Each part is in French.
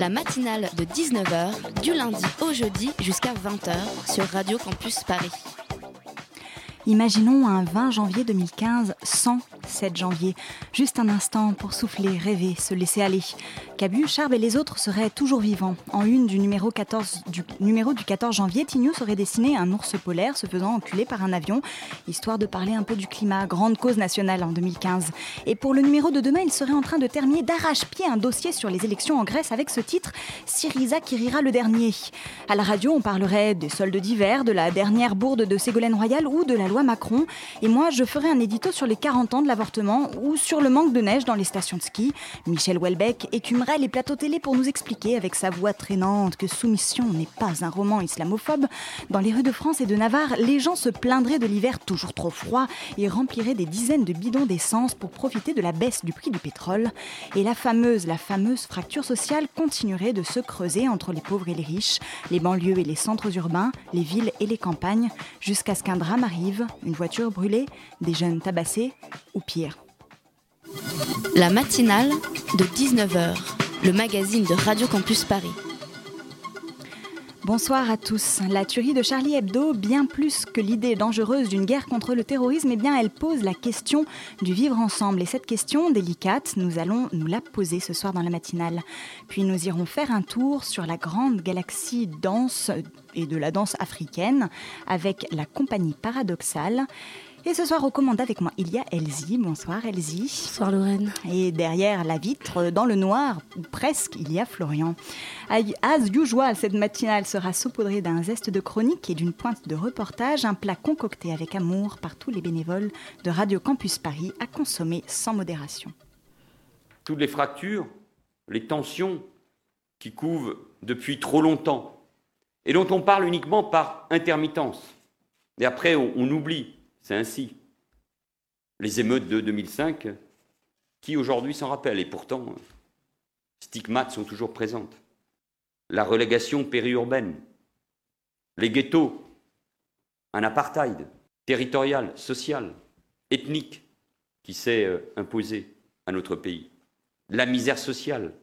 La matinale de 19h, du lundi au jeudi jusqu'à 20h sur Radio Campus Paris. Imaginons un 20 janvier 2015 sans 7 janvier. Juste un instant pour souffler, rêver, se laisser aller. Cabu, Charb et les autres seraient toujours vivants. En une du numéro, 14, du numéro du 14 janvier, Tignous aurait dessiné un ours polaire se faisant enculer par un avion, histoire de parler un peu du climat, grande cause nationale en 2015. Et pour le numéro de demain, il serait en train de terminer d'arrache-pied un dossier sur les élections en Grèce avec ce titre Syriza qui rira le dernier. À la radio, on parlerait des soldes d'hiver, de la dernière bourde de Ségolène Royal ou de la loi Macron. Et moi, je ferai un édito sur les 40 ans de ou sur le manque de neige dans les stations de ski. Michel Houellebecq écumerait les plateaux télé pour nous expliquer avec sa voix traînante que Soumission n'est pas un roman islamophobe. Dans les rues de France et de Navarre, les gens se plaindraient de l'hiver toujours trop froid et rempliraient des dizaines de bidons d'essence pour profiter de la baisse du prix du pétrole. Et la fameuse, la fameuse fracture sociale continuerait de se creuser entre les pauvres et les riches, les banlieues et les centres urbains, les villes et les campagnes, jusqu'à ce qu'un drame arrive, une voiture brûlée, des jeunes tabassés ou La matinale de 19h, le magazine de Radio Campus Paris. Bonsoir à tous. La tuerie de Charlie Hebdo, bien plus que l'idée dangereuse d'une guerre contre le terrorisme, eh bien, elle pose la question du vivre ensemble. Et cette question délicate, nous allons nous la poser ce soir dans la matinale. Puis nous irons faire un tour sur la grande galaxie danse et de la danse africaine avec la compagnie paradoxale. Et ce soir, aux commandes avec moi, il y a Elsie. Bonsoir Elsie. Bonsoir Lorraine. Et derrière la vitre, dans le noir, presque, il y a Florian. As usual, cette matinale sera saupoudrée d'un zeste de chronique et d'une pointe de reportage, un plat concocté avec amour par tous les bénévoles de Radio Campus Paris à consommer sans modération. toutes les fractures, les tensions qui couvent depuis trop longtemps et dont on parle uniquement par intermittence. Et après, on, on oublie, c'est ainsi. Les émeutes de 2005, qui aujourd'hui s'en rappelle Et pourtant, stigmates sont toujours présentes. La relégation périurbaine, les ghettos, un apartheid territorial, social, ethnique qui s'est euh, imposé à notre pays la misère sociale,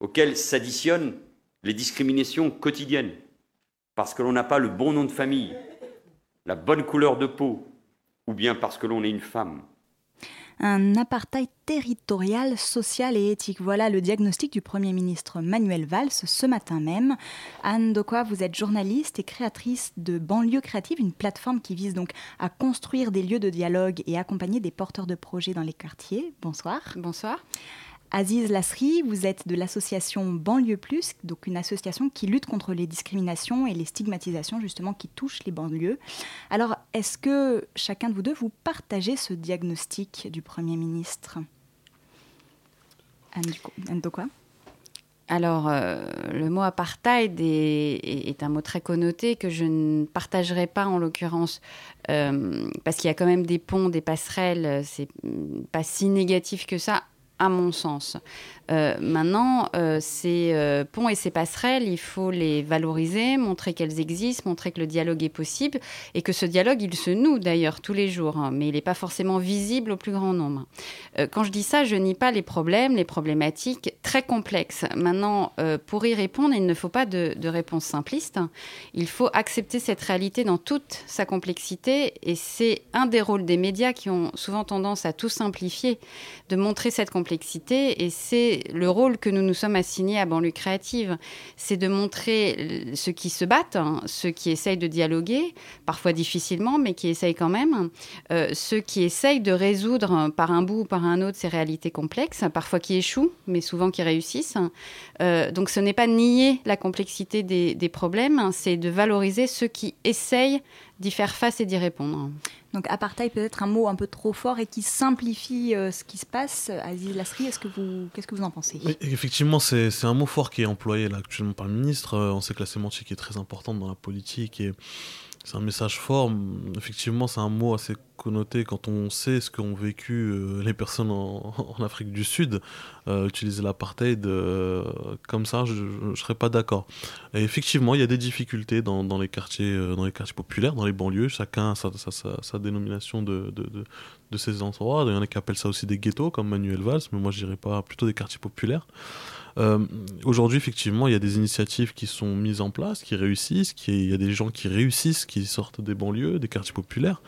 auquel s'additionnent les discriminations quotidiennes, parce que l'on n'a pas le bon nom de famille, la bonne couleur de peau, ou bien parce que l'on est une femme. Un apartheid territorial, social et éthique. Voilà le diagnostic du Premier ministre Manuel Valls ce matin même. Anne Dokwa, vous êtes journaliste et créatrice de Banlieue Créative, une plateforme qui vise donc à construire des lieux de dialogue et accompagner des porteurs de projets dans les quartiers. Bonsoir. Bonsoir. Aziz Lasri, vous êtes de l'association Banlieue Plus, donc une association qui lutte contre les discriminations et les stigmatisations justement qui touchent les banlieues. Alors, est-ce que chacun de vous deux, vous partagez ce diagnostic du Premier ministre? Anne, Dokwa Alors, euh, le mot apartheid est, un mot très connoté que je ne partagerai pas en l'occurrence, euh, parce qu'il y a quand même des ponts, des passerelles, c'est mm, pas si négatif que ça, à mon sens. Euh, maintenant, euh, ces euh, ponts et ces passerelles, il faut les valoriser, montrer qu'elles existent, montrer que le dialogue est possible, et que ce dialogue, il se noue d'ailleurs tous les jours, hein, mais il n'est pas forcément visible au plus grand nombre. Quand je dis ça, je nie pas les problèmes, les problématiques très complexes. Maintenant, pour y répondre, il ne faut pas de, de réponse simpliste. Il faut accepter cette réalité dans toute sa complexité, et c'est un des rôles des médias qui ont souvent tendance à tout simplifier, de montrer cette complexité, et c'est le rôle que nous nous sommes assignés à Banlieue Créative, c'est de montrer ceux qui se battent, hein, ceux qui essayent de dialoguer, parfois difficilement, mais qui essayent quand même, euh, ceux qui essayent de résoudre par un bout ou par un autre ces réalités complexes, parfois qui échouent, mais souvent qui réussissent. Euh, donc ce n'est pas nier la complexité des, des problèmes, c'est de valoriser ceux qui essayent d'y faire face et d'y répondre. Donc apartheid peut-être un mot un peu trop fort et qui simplifie euh, ce qui se passe. Aziz Lasri, est-ce que vous, qu'est-ce que vous en pensez? Effectivement, c'est, un mot fort qui est employé là, actuellement par le ministre. Euh, on sait que la sémantique est très importante dans la politique et c'est un message fort. Effectivement, c'est un mot assez connoté quand on sait ce qu'ont vécu euh, les personnes en, Afrique du Sud. Euh, utiliser l'apartheid euh, comme ça, je ne serais pas d'accord. Et effectivement, il y a des difficultés dans, les quartiers, dans les quartiers populaires, dans les banlieues. Chacun a sa, dénomination de, de, de, de, ces endroits. Il y en a qui appellent ça aussi des ghettos, comme Manuel Valls, mais moi je dirais pas plutôt des quartiers populaires. Euh, aujourd'hui, effectivement, il y a des initiatives qui sont mises en place, qui réussissent, il y a des gens qui réussissent, qui sortent des banlieues, des quartiers populaires.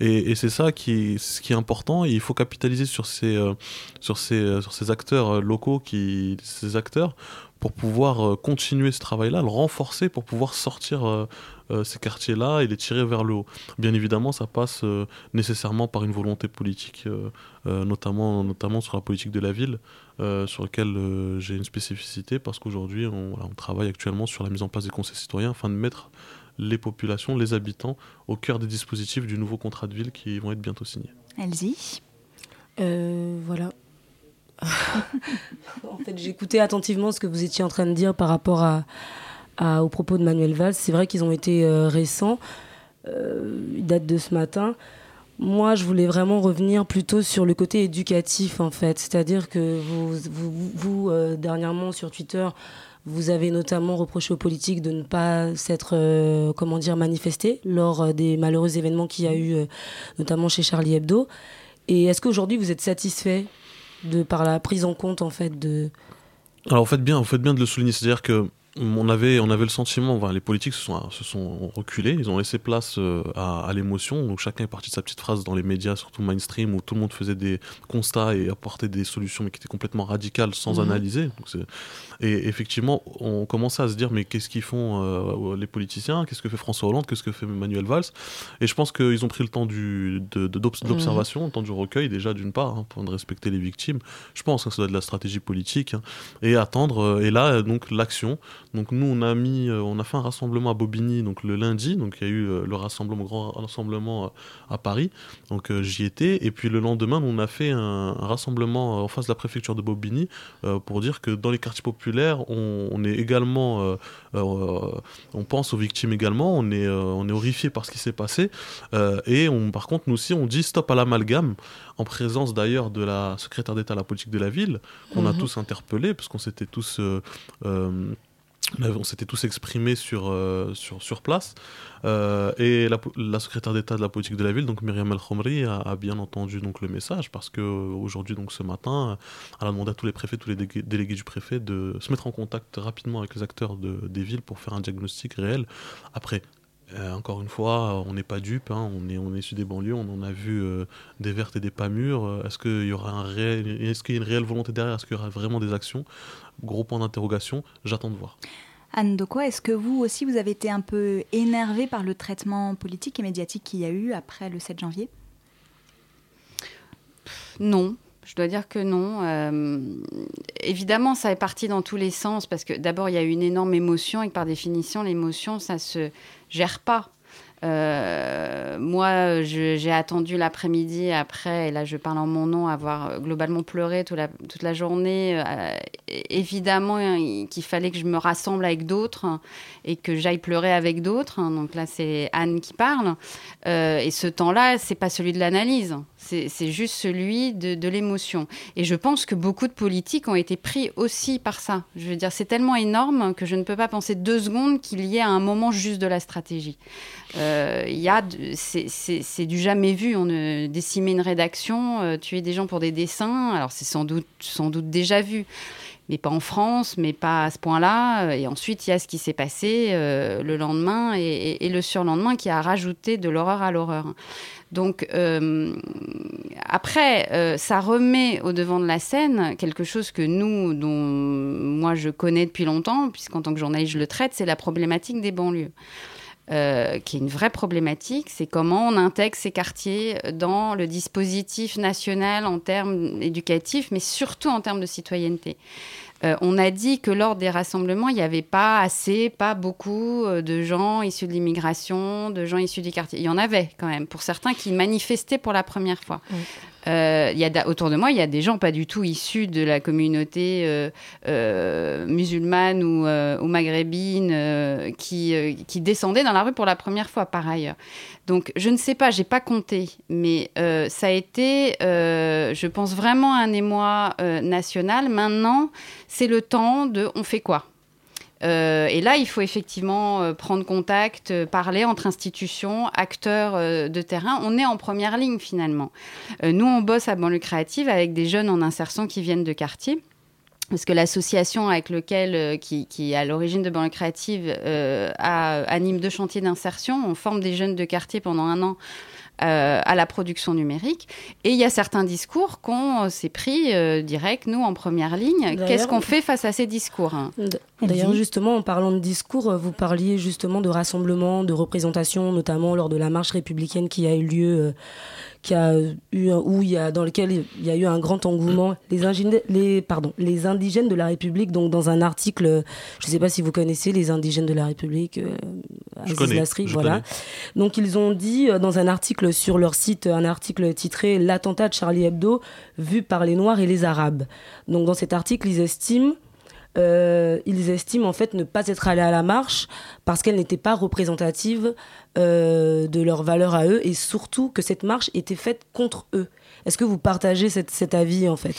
Et, c'est ça qui est, important. il faut capitaliser sur ces, euh, euh, acteurs locaux, qui, ces acteurs, pour pouvoir continuer ce travail-là, le renforcer, pour pouvoir sortir ces quartiers-là et les tirer vers le haut. Bien évidemment, ça passe nécessairement par une volonté politique, notamment, notamment sur la politique de la ville. Euh, sur lequel euh, j'ai une spécificité parce qu'aujourd'hui, on, travaille actuellement sur la mise en place des conseils citoyens afin de mettre les populations, les habitants au cœur des dispositifs du nouveau contrat de ville qui vont être bientôt signés. Elsie? Euh, Voilà. en fait, j'écoutais attentivement ce que vous étiez en train de dire par rapport aux propos de Manuel Valls. C'est vrai qu'ils ont été récents. ils datent de ce matin. Moi, je voulais vraiment revenir plutôt sur le côté éducatif, en fait. C'est-à-dire que vous, euh, dernièrement, sur Twitter, vous avez notamment reproché aux politiques de ne pas s'être, euh, comment dire, manifestés lors euh, des malheureux événements qu'il y a eu, notamment chez Charlie Hebdo. Et est-ce qu'aujourd'hui, vous êtes satisfait de, par la prise en compte, en fait, de... Alors, vous faites bien, vous faites bien de le souligner. C'est-à-dire que on avait, on avait le sentiment, les politiques se sont, se sont reculés, ils ont laissé place euh, à, l'émotion, donc chacun est parti de sa petite phrase dans les médias, surtout mainstream, où tout le monde faisait des constats et apportait des solutions, mais qui étaient complètement radicales, sans mhm. analyser. Donc et effectivement, on commençait à se dire, mais qu'est-ce qu'ils font euh, les politiciens? Qu'est-ce que fait François Hollande? Qu'est-ce que fait Manuel Valls? Et je pense qu'ils ont pris le temps de, d'observation, le temps du recueil, déjà d'une part, hein, pour respecter les victimes. Je pense que ça doit être de la stratégie politique. Hein, et attendre, euh, et là, donc l'action. Donc nous, on a mis, euh, on a fait un rassemblement à Bobigny, donc le lundi. Donc il y a eu le rassemblement, grand rassemblement à Paris. Donc j'y étais. Et puis le lendemain, on a fait un, un, rassemblement en face de la préfecture de Bobigny pour dire que dans les quartiers populaires, on, est également, euh, euh, on pense aux victimes également, on est, euh, on est horrifié par ce qui s'est passé. et on, par contre, nous aussi, on dit stop à l'amalgame, en présence d'ailleurs de la secrétaire d'État à la politique de la ville, qu'on a mhm. tous interpellé, parce qu'on s'était tous on s'était tous exprimés sur, euh, sur, place. Euh, et la, secrétaire d'État de la politique de la ville, donc Myriam El Khomri, a, bien entendu donc, le message parce qu'aujourd'hui, donc ce matin, elle a demandé à tous les préfets, tous les délégués du préfet de se mettre en contact rapidement avec les acteurs de, des villes pour faire un diagnostic réel. Après, euh, encore une fois, on n'est pas dupe, hein, on, est, on est issu des banlieues, on en a vu des vertes et des pas mûres. Est-ce qu'il y aura un réel, est-ce qu'il y a une réelle volonté derrière? Est-ce qu'il y aura vraiment des actions? Gros point d'interrogation, j'attends de voir. Anne de quoi est-ce que vous aussi, vous avez été un peu énervé par le traitement politique et médiatique qu'il y a eu après le 7 janvier? Non, je dois dire que non. Euh, évidemment, ça est parti dans tous les sens parce que d'abord, il y a eu une énorme émotion et que par définition, l'émotion, ça se gère pas. Euh, moi, j'ai attendu l'après-midi après, et là je parle en mon nom, avoir globalement pleuré toute la, journée. Euh, évidemment, hein, qu'il fallait que je me rassemble avec d'autres hein, et que j'aille pleurer avec d'autres. Hein. donc là, c'est Anne qui parle. Euh, et ce temps-là, c'est pas celui de l'analyse. C'est juste celui de, l'émotion. Et je pense que beaucoup de politiques ont été pris aussi par ça. Je veux dire, c'est tellement énorme que je ne peux pas penser deux secondes qu'il y ait un moment juste de la stratégie. Euh, c'est du jamais vu. On ne décimer une rédaction, euh, des gens pour des dessins. Alors c'est sans doute, déjà vu mais pas en France, mais pas à ce point-là. Et ensuite, il y a ce qui s'est passé euh, le lendemain et, le surlendemain qui a rajouté de l'horreur à l'horreur. Donc euh, après, euh, ça remet au devant de la scène quelque chose que nous, dont moi je connais depuis longtemps, puisqu'en tant que journaliste je le traite, c'est la problématique des banlieues. Euh, qui est une vraie problématique, c'est comment on intègre ces quartiers dans le dispositif national en termes éducatifs, mais surtout en termes de citoyenneté. Euh, on a dit que lors des rassemblements, il n'y avait pas assez, pas beaucoup euh, de gens issus de l'immigration, de gens issus du quartier. Il y en avait quand même, pour certains qui manifestaient pour la première fois. Euh, y a, autour de moi, il y a des gens pas du tout issus de la communauté euh, euh, musulmane ou, ou maghrébine qui, qui, descendaient dans la rue pour la première fois, par ailleurs. Donc, je ne sais pas, j'ai pas compté, mais ça a été, je pense, vraiment un émoi national. Maintenant, c'est le temps de on fait quoi? Euh, et là, il faut effectivement euh, prendre contact, euh, parler entre institutions, acteurs de terrain. On est en première ligne finalement. nous, on bosse à banlieue créative avec des jeunes en insertion qui viennent de quartier. Parce que l'association avec lequel, qui, qui est à l'origine de Banlieue Créative anime deux chantiers d'insertion. On forme des jeunes de quartier pendant un an euh, à la production numérique. Et il y a certains discours qu'on s'est pris direct, nous, en première ligne. Qu'est-ce qu'on fait face à ces discours hein? D'ailleurs, justement, en parlant de discours, vous parliez justement de rassemblement, de représentation, notamment lors de la marche républicaine qui a eu lieu qui a eu où il y a dans lequel il y a eu un grand engouement. Les indigènes les pardon les indigènes de la République donc dans un article je ne sais pas si vous connaissez les indigènes de la République euh, je connais, voilà. donc ils ont dit euh, dans un article sur leur site un article titré l'attentat de Charlie Hebdo vu par les noirs et les arabes donc dans cet article ils estiment euh, ils estiment en fait ne pas être allés à la marche parce qu'elle n'était pas représentative euh, de leurs valeurs à eux et surtout que cette marche était faite contre eux. Est-ce que vous partagez cet avis en fait?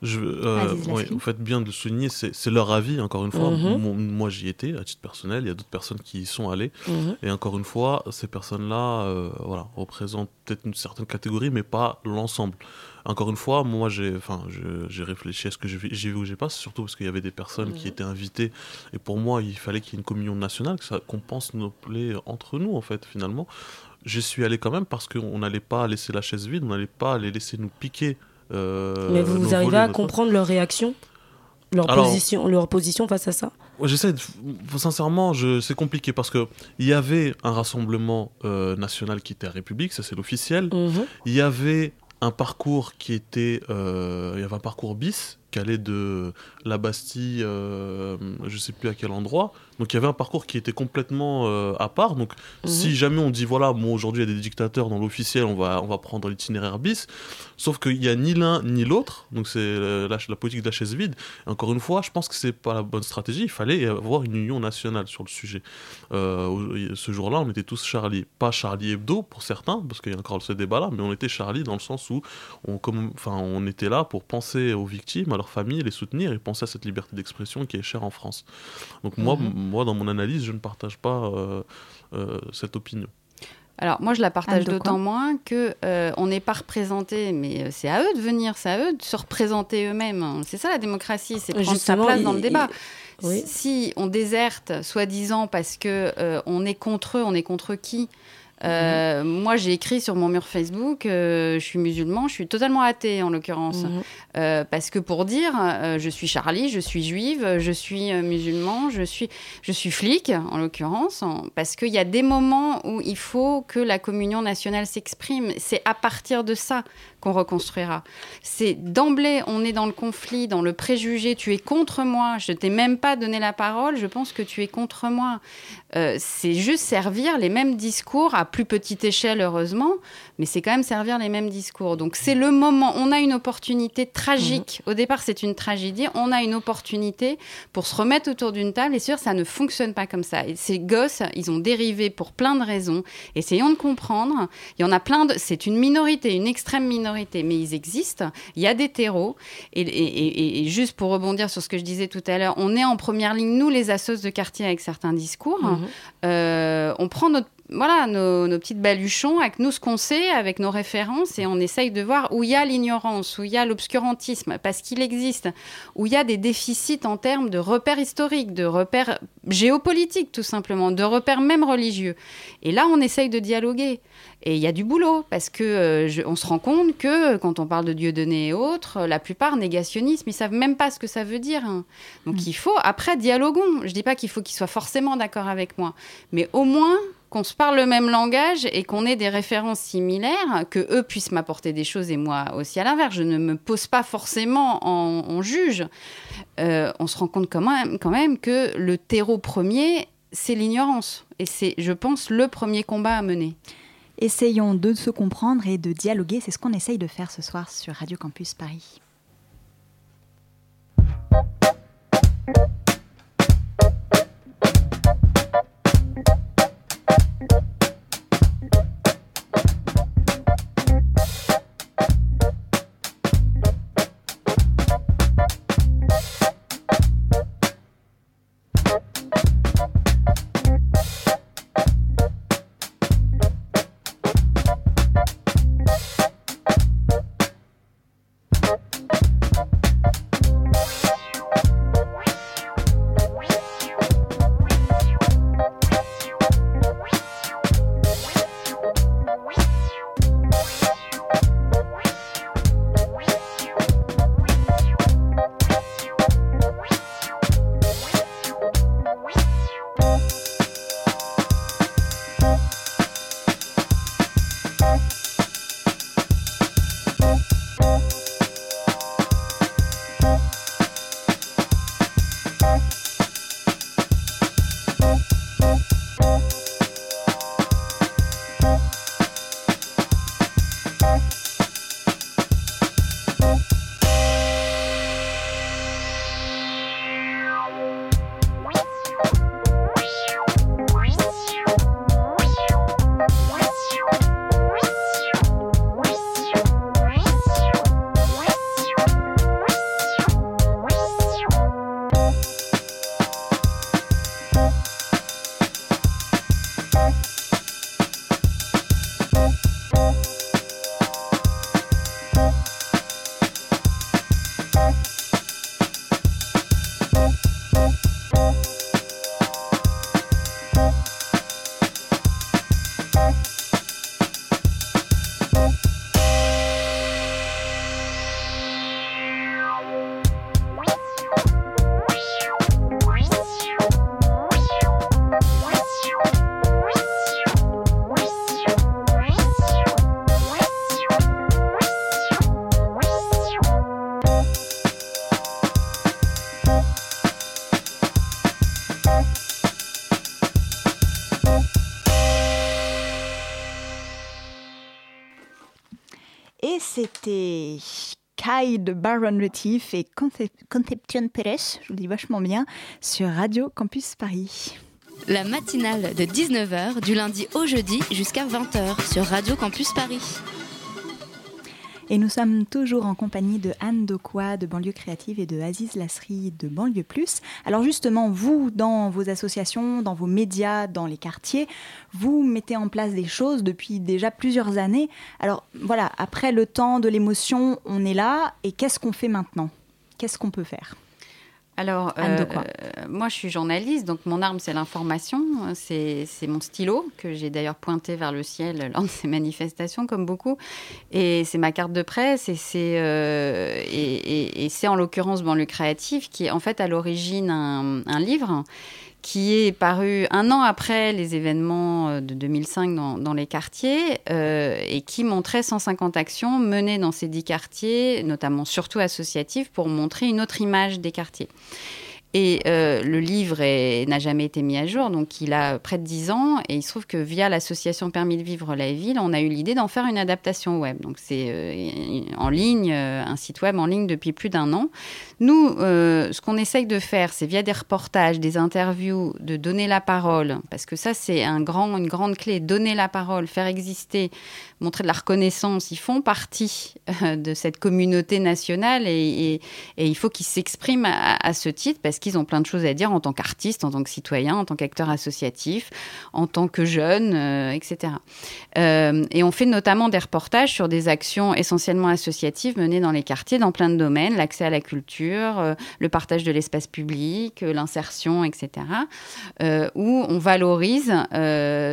Je, euh, vous faites bien de le souligner, c'est leur avis, encore une fois. Mhm. Moi, j'y étais, à titre personnel, il y a d'autres personnes qui y sont allées. Mhm. Et encore une fois, ces personnes-là euh, voilà, représentent peut-être une certaine catégorie, mais pas l'ensemble. Encore une fois, moi, j'ai réfléchi à ce que j'ai vu ou j'ai pas, surtout parce qu'il y avait des personnes qui mhm. étaient invitées. Et pour moi, il fallait qu'il y ait une communion nationale, qu'on pense nos plaies entre nous, en fait, finalement. J'y suis allé quand même parce qu'on n'allait pas laisser la chaise vide, on n'allait pas les laisser nous piquer euh, Mais vous, arrivez à comprendre leur réaction? Leur, position, leur position face à ça? J'essaie, sincèrement, c'est compliqué parce qu'il y avait un rassemblement euh, national qui était à République, ça c'est l'officiel. Mhm. Il y avait un parcours qui était. Euh, il y avait un parcours bis qui allait de la Bastille, je ne sais plus à quel endroit, donc il y avait un parcours qui était complètement euh, à part. Donc mhm. si jamais on dit voilà, moi aujourd'hui il y a des dictateurs dans l'officiel, on va, on va prendre l'itinéraire bis. Sauf qu'il n'y a ni l'un ni l'autre. Donc c'est euh, la, la, politique de la chaise vide. encore une fois, je pense que c'est pas la bonne stratégie. Il fallait avoir une union nationale sur le sujet. Euh, ce jour-là, on était tous Charlie. Pas Charlie Hebdo pour certains, parce qu'il y a encore ce débat-là, mais on était Charlie dans le sens où on, comme, enfin, on était là pour penser aux victimes, à leurs familles, les soutenir et penser à cette liberté d'expression qui est chère en France. Donc moi, mhm moi, dans mon analyse, je ne partage pas euh, euh, cette opinion. Alors moi je la partage d'autant moins que euh, on n'est pas représenté, mais c'est à eux de venir, c'est à eux de se représenter eux-mêmes. C'est ça la démocratie, c'est prendre sa place dans le débat. Si on déserte, soi-disant parce que on est contre eux, on est contre qui? Euh, moi, j'ai écrit sur mon mur Facebook, euh, je suis musulman, je suis totalement athée en l'occurrence. Mhm. Euh, parce que pour dire, je suis Charlie, je suis juive, je suis musulman, je suis, je suis flic en l'occurrence. Parce qu'il y a des moments où il faut que la communion nationale s'exprime. C'est à partir de ça qu'on reconstruira. C'est d'emblée, on est dans le conflit, dans le préjugé. Tu es contre moi, je t'ai même pas donné la parole, je pense que tu es contre moi. Euh, c'est juste servir les mêmes discours à plus petite échelle, heureusement, mais c'est quand même servir les mêmes discours. Donc c'est le moment, on a une opportunité tragique. Mmh. Au départ, c'est une tragédie. On a une opportunité pour se remettre autour d'une table. Et sûr, ça ne fonctionne pas comme ça. Et ces gosses, ils ont dérivé pour plein de raisons. Essayons de comprendre. Il y en a plein de. C'est une minorité, une extrême minorité, mais ils existent. Il y a des terreaux. Et, juste pour rebondir sur ce que je disais tout à l'heure, on est en première ligne, nous, les assos de quartier, avec certains discours. Mmh. Euh, on prend notre voilà, nos, petites baluchons avec nous ce qu'on sait, avec nos références, et on essaye de voir où il y a l'ignorance, où il y a l'obscurantisme, parce qu'il existe, où il y a des déficits en termes de repères historiques, de repères géopolitiques tout simplement, de repères même religieux. Et là, on essaye de dialoguer. Et il y a du boulot, parce que euh, on se rend compte que quand on parle de Dieu donné et autres, la plupart négationnisme, ils savent même pas ce que ça veut dire. Hein. Donc mm. il faut, après, dialoguons. Je dis pas qu'il faut qu'ils soient forcément d'accord avec moi, mais au moins qu'on se parle le même langage et qu'on ait des références similaires, que eux puissent m'apporter des choses et moi aussi à l'inverse. Je ne me pose pas forcément en, juge. Euh, on se rend compte quand même, quand même que le terreau premier, c'est l'ignorance. Et c'est, je pense, le premier combat à mener. Essayons de se comprendre et de dialoguer. C'est ce qu'on essaye de faire ce soir sur Radio Campus Paris. De Baron Retief et Conception Pérez, je vous dis vachement bien, sur Radio Campus Paris. La matinale de 19h du lundi au jeudi jusqu'à 20h sur Radio Campus Paris. Et nous sommes toujours en compagnie de Anne Dokwa de Banlieue Créative et de Aziz Lasri de Banlieue Plus. Alors justement, vous, dans vos associations, dans vos médias, dans les quartiers, vous mettez en place des choses depuis déjà plusieurs années. Alors voilà, après le temps de l'émotion, on est là. Et qu'est-ce qu'on fait maintenant? Qu'est-ce qu'on peut faire? Alors, euh, moi, je suis journaliste, donc mon arme, c'est l'information. C'est mon stylo, que j'ai d'ailleurs pointé vers le ciel lors de ces manifestations, comme beaucoup. Et c'est ma carte de presse, et c'est euh, et, et, en l'occurrence Banlieue Créative, qui est en fait à l'origine un, un livre qui est paru un an après les événements euh, de 2005 dans, les quartiers euh, et qui montrait 150 actions menées dans ces dix quartiers, notamment surtout associatives, pour montrer une autre image des quartiers. Et euh, le livre n'a jamais été mis à jour, donc il a près de 10 ans. Et il se trouve que via l'association Permis de Vivre la Ville, on a eu l'idée d'en faire une adaptation web. Donc c'est en ligne, un site web en ligne depuis plus d'un an. Nous, ce qu'on essaye de faire, c'est via des reportages, des interviews, de donner la parole, parce que ça c'est une grande clé, donner la parole, faire exister, montrer de la reconnaissance. Ils font partie de cette communauté nationale et, il faut qu'ils s'expriment à, ce titre parce qu'ils ont plein de choses à dire en tant qu'artiste, en tant que citoyen, en tant qu'acteur associatif, en tant que jeune, euh, etc. Euh, et on fait notamment des reportages sur des actions essentiellement associatives menées dans les quartiers, dans plein de domaines, l'accès à la culture, euh, le partage de l'espace public, l'insertion, etc. où on valorise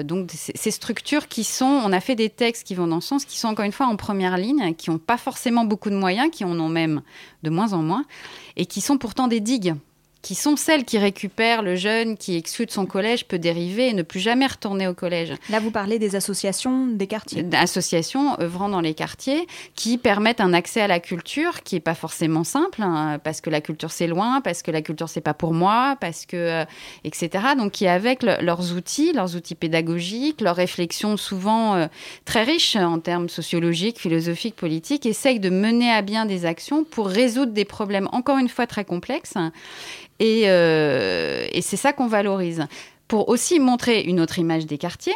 donc ces structures qui sont, on a fait des textes qui vont dans ce sens, qui sont encore une fois en première ligne, qui n'ont pas forcément beaucoup de moyens, qui en ont même de moins en moins, et qui sont pourtant des digues qui sont celles qui récupèrent le jeune qui, exclu de son collège, peut dériver et ne plus jamais retourner au collège. Là, vous parlez des associations des quartiers. Associations œuvrant dans les quartiers qui permettent un accès à la culture qui n'est pas forcément simple, hein, parce que la culture c'est loin, parce que la culture c'est pas pour moi, parce que, euh, etc. Donc, qui avec leurs outils, leurs outils pédagogiques, leurs réflexions souvent euh, très riches en termes sociologiques, philosophiques, politiques, essayent de mener à bien des actions pour résoudre des problèmes, encore une fois, très complexes euh, et, c'est ça qu'on valorise. Pour aussi montrer une autre image des quartiers,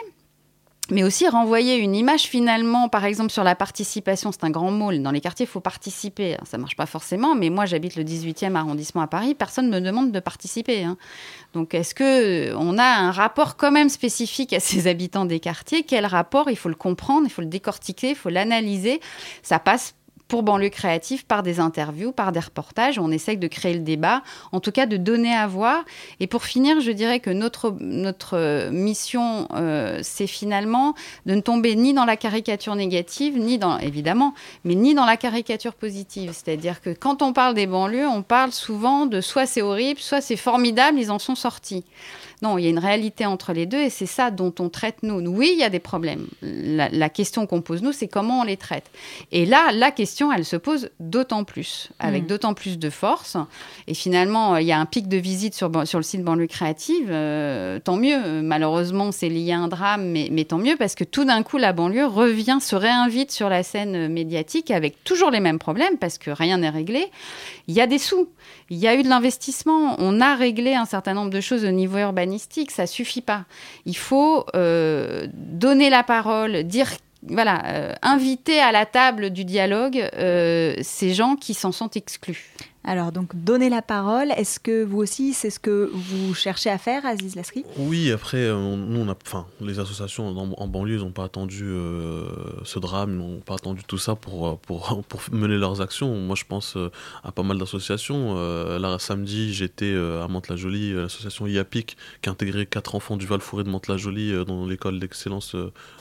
mais aussi renvoyer une image finalement, par exemple sur la participation, c'est un grand mot, dans les quartiers il faut participer, ça marche pas forcément, mais moi j'habite le 18e arrondissement à Paris, personne ne me demande de participer. Hein. Donc est-ce que on a un rapport quand même spécifique à ces habitants des quartiers? Quel rapport? Il faut le comprendre, il faut le décortiquer, il faut l'analyser. Ça passe pour banlieue créative par des interviews, par des reportages. On essaye de créer le débat, en tout cas de donner à voir. Et pour finir, je dirais que notre, notre mission, euh, c'est finalement de ne tomber ni dans la caricature négative, ni dans, évidemment, mais ni dans la caricature positive. C'est-à-dire que quand on parle des banlieues, on parle souvent de soit c'est horrible, soit c'est formidable, ils en sont sortis. Non, il y a une réalité entre les deux et c'est ça dont on traite nous. Oui, il y a des problèmes. La, question qu'on pose nous, c'est comment on les traite. Et là, la question, elle se pose d'autant plus, avec mm. d'autant plus de force. Et finalement, il y a un pic de visite sur, sur le site Banlieue Créative. Euh, tant mieux. Malheureusement, c'est lié à un drame, mais, mais tant mieux parce que tout d'un coup, la banlieue revient, se réinvite sur la scène médiatique avec toujours les mêmes problèmes parce que rien n'est réglé. Il y a des sous. Il y a eu de l'investissement. On a réglé un certain nombre de choses au niveau urbanistique. Ça suffit pas. Il faut euh, donner la parole, dire voilà, euh, inviter à la table du dialogue euh, ces gens qui s'en sont exclus. Alors, donc, donner la parole, est-ce que vous aussi, c'est ce que vous cherchez à faire, Aziz Lasri Oui, après, euh, nous, on a, enfin, les associations en, banlieue, ils n'ont pas attendu euh, ce drame, n'ont pas attendu tout ça pour, euh, pour, mener leurs actions. Moi, je pense à pas mal d'associations. là, samedi, j'étais à Mantes-la-Jolie, l'association IAPIC, qui a intégré quatre enfants du Val-Fouré de Mantes-la-Jolie dans l'école d'excellence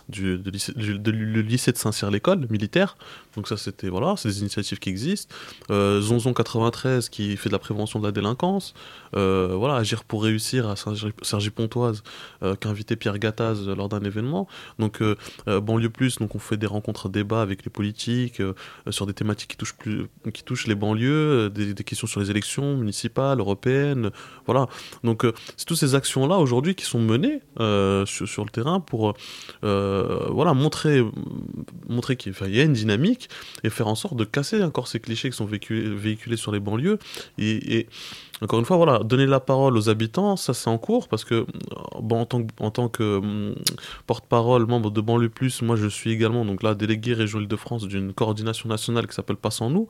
du, de lycée, lycée de Saint-Cyr, l'école militaire. Donc ça, c'était, voilà, c'est des initiatives qui existent. Zonzon 80 qui fait de la prévention de la délinquance. Euh, voilà, Agir pour réussir à Sergi-Pontoise, euh, qui a invité Pierre Gattaz lors d'un événement. Donc, euh, Banlieue Plus, donc on fait des rencontres débats avec les politiques sur des thématiques qui touchent, plus, qui touchent les banlieues, des, questions sur les élections municipales, européennes. Voilà. Donc, c'est toutes ces actions-là aujourd'hui qui sont menées sur, le terrain pour voilà, montrer, montrer qu'il y a une dynamique et faire en sorte de casser encore ces clichés qui sont véhiculés sur les banlieues. et, et encore une fois, voilà, donner la parole aux habitants, ça c'est en cours parce que bon, en tant que, en tant que hum, porte-parole, membre de Banlieue Plus, moi je suis également donc là délégué région de france d'une coordination nationale qui s'appelle Pas sans nous.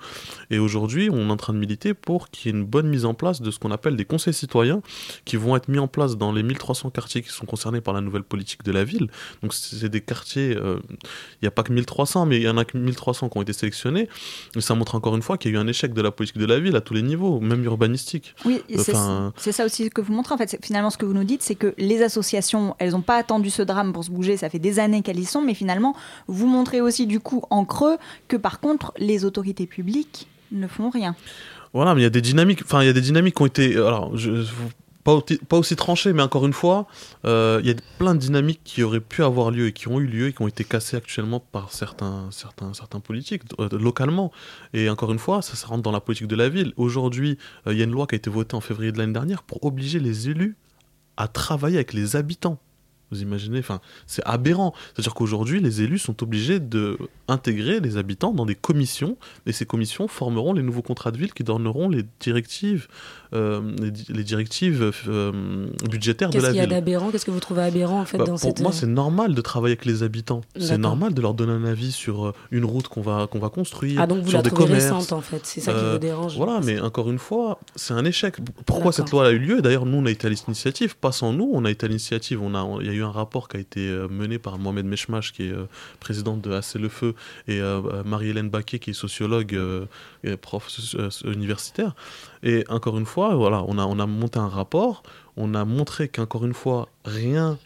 Et aujourd'hui, on est en train de militer pour qu'il y ait une bonne mise en place de ce qu'on appelle des conseils citoyens qui vont être mis en place dans les 1300 quartiers qui sont concernés par la nouvelle politique de la ville. Donc c'est des quartiers, euh, il n'y a pas que 1300, mais il y en a que 1300 qui ont été sélectionnés. Et ça montre encore une fois qu'il y a eu un échec de la politique de la ville à tous les niveaux, même urbanistique. Oui, c'est ça aussi que vous montrez. En fait, finalement, ce que vous nous dites, c'est que les associations, elles n'ont pas attendu ce drame pour se bouger. Ça fait des années qu'elles y sont, mais finalement, vous montrez aussi du coup en creux que par contre, les autorités publiques ne font rien. Voilà, mais il y a des dynamiques. Enfin, il y a des dynamiques qui ont été. Alors, je, pas, aussi tranché, mais encore une fois, euh, il y a plein de dynamiques qui auraient pu avoir lieu et qui ont eu lieu et qui ont été cassées actuellement par certains, politiques euh, localement. Et encore une fois, ça, rentre dans la politique de la ville. Aujourd'hui, euh, il y a une loi qui a été votée en février de l'année dernière pour obliger les élus à travailler avec les habitants. Vous imaginez, enfin, c'est aberrant. C'est-à-dire qu'aujourd'hui, les élus sont obligés de intégrer les habitants dans des commissions, et ces commissions formeront les nouveaux contrats de ville qui donneront les directives euh, les, directives euh, budgétaires de la ville. Qu'est-ce qu'il y a d'aberrant? Qu'est-ce que vous trouvez aberrant en fait bah, dans Pour moi, c'est normal de travailler avec les habitants. C'est normal de leur donner un avis sur euh, une route qu'on va, qu'on va construire. Ah, donc vous sur la des trouvez récente en fait, c'est ça qui vous dérange. Voilà, mais encore une fois, c'est un échec. Pourquoi cette loi a eu lieu? D'ailleurs, nous, on a été à l'initiative, pas sans nous, on a été à l'initiative. Il y a eu un rapport qui a été mené par Mohamed Meshmash, qui est présidente de AC Le Feu, et Marie-Hélène Baquet, qui est sociologue et prof universitaire. Et encore une fois, voilà, on a, on a monté un rapport, on a montré qu'encore une fois, rien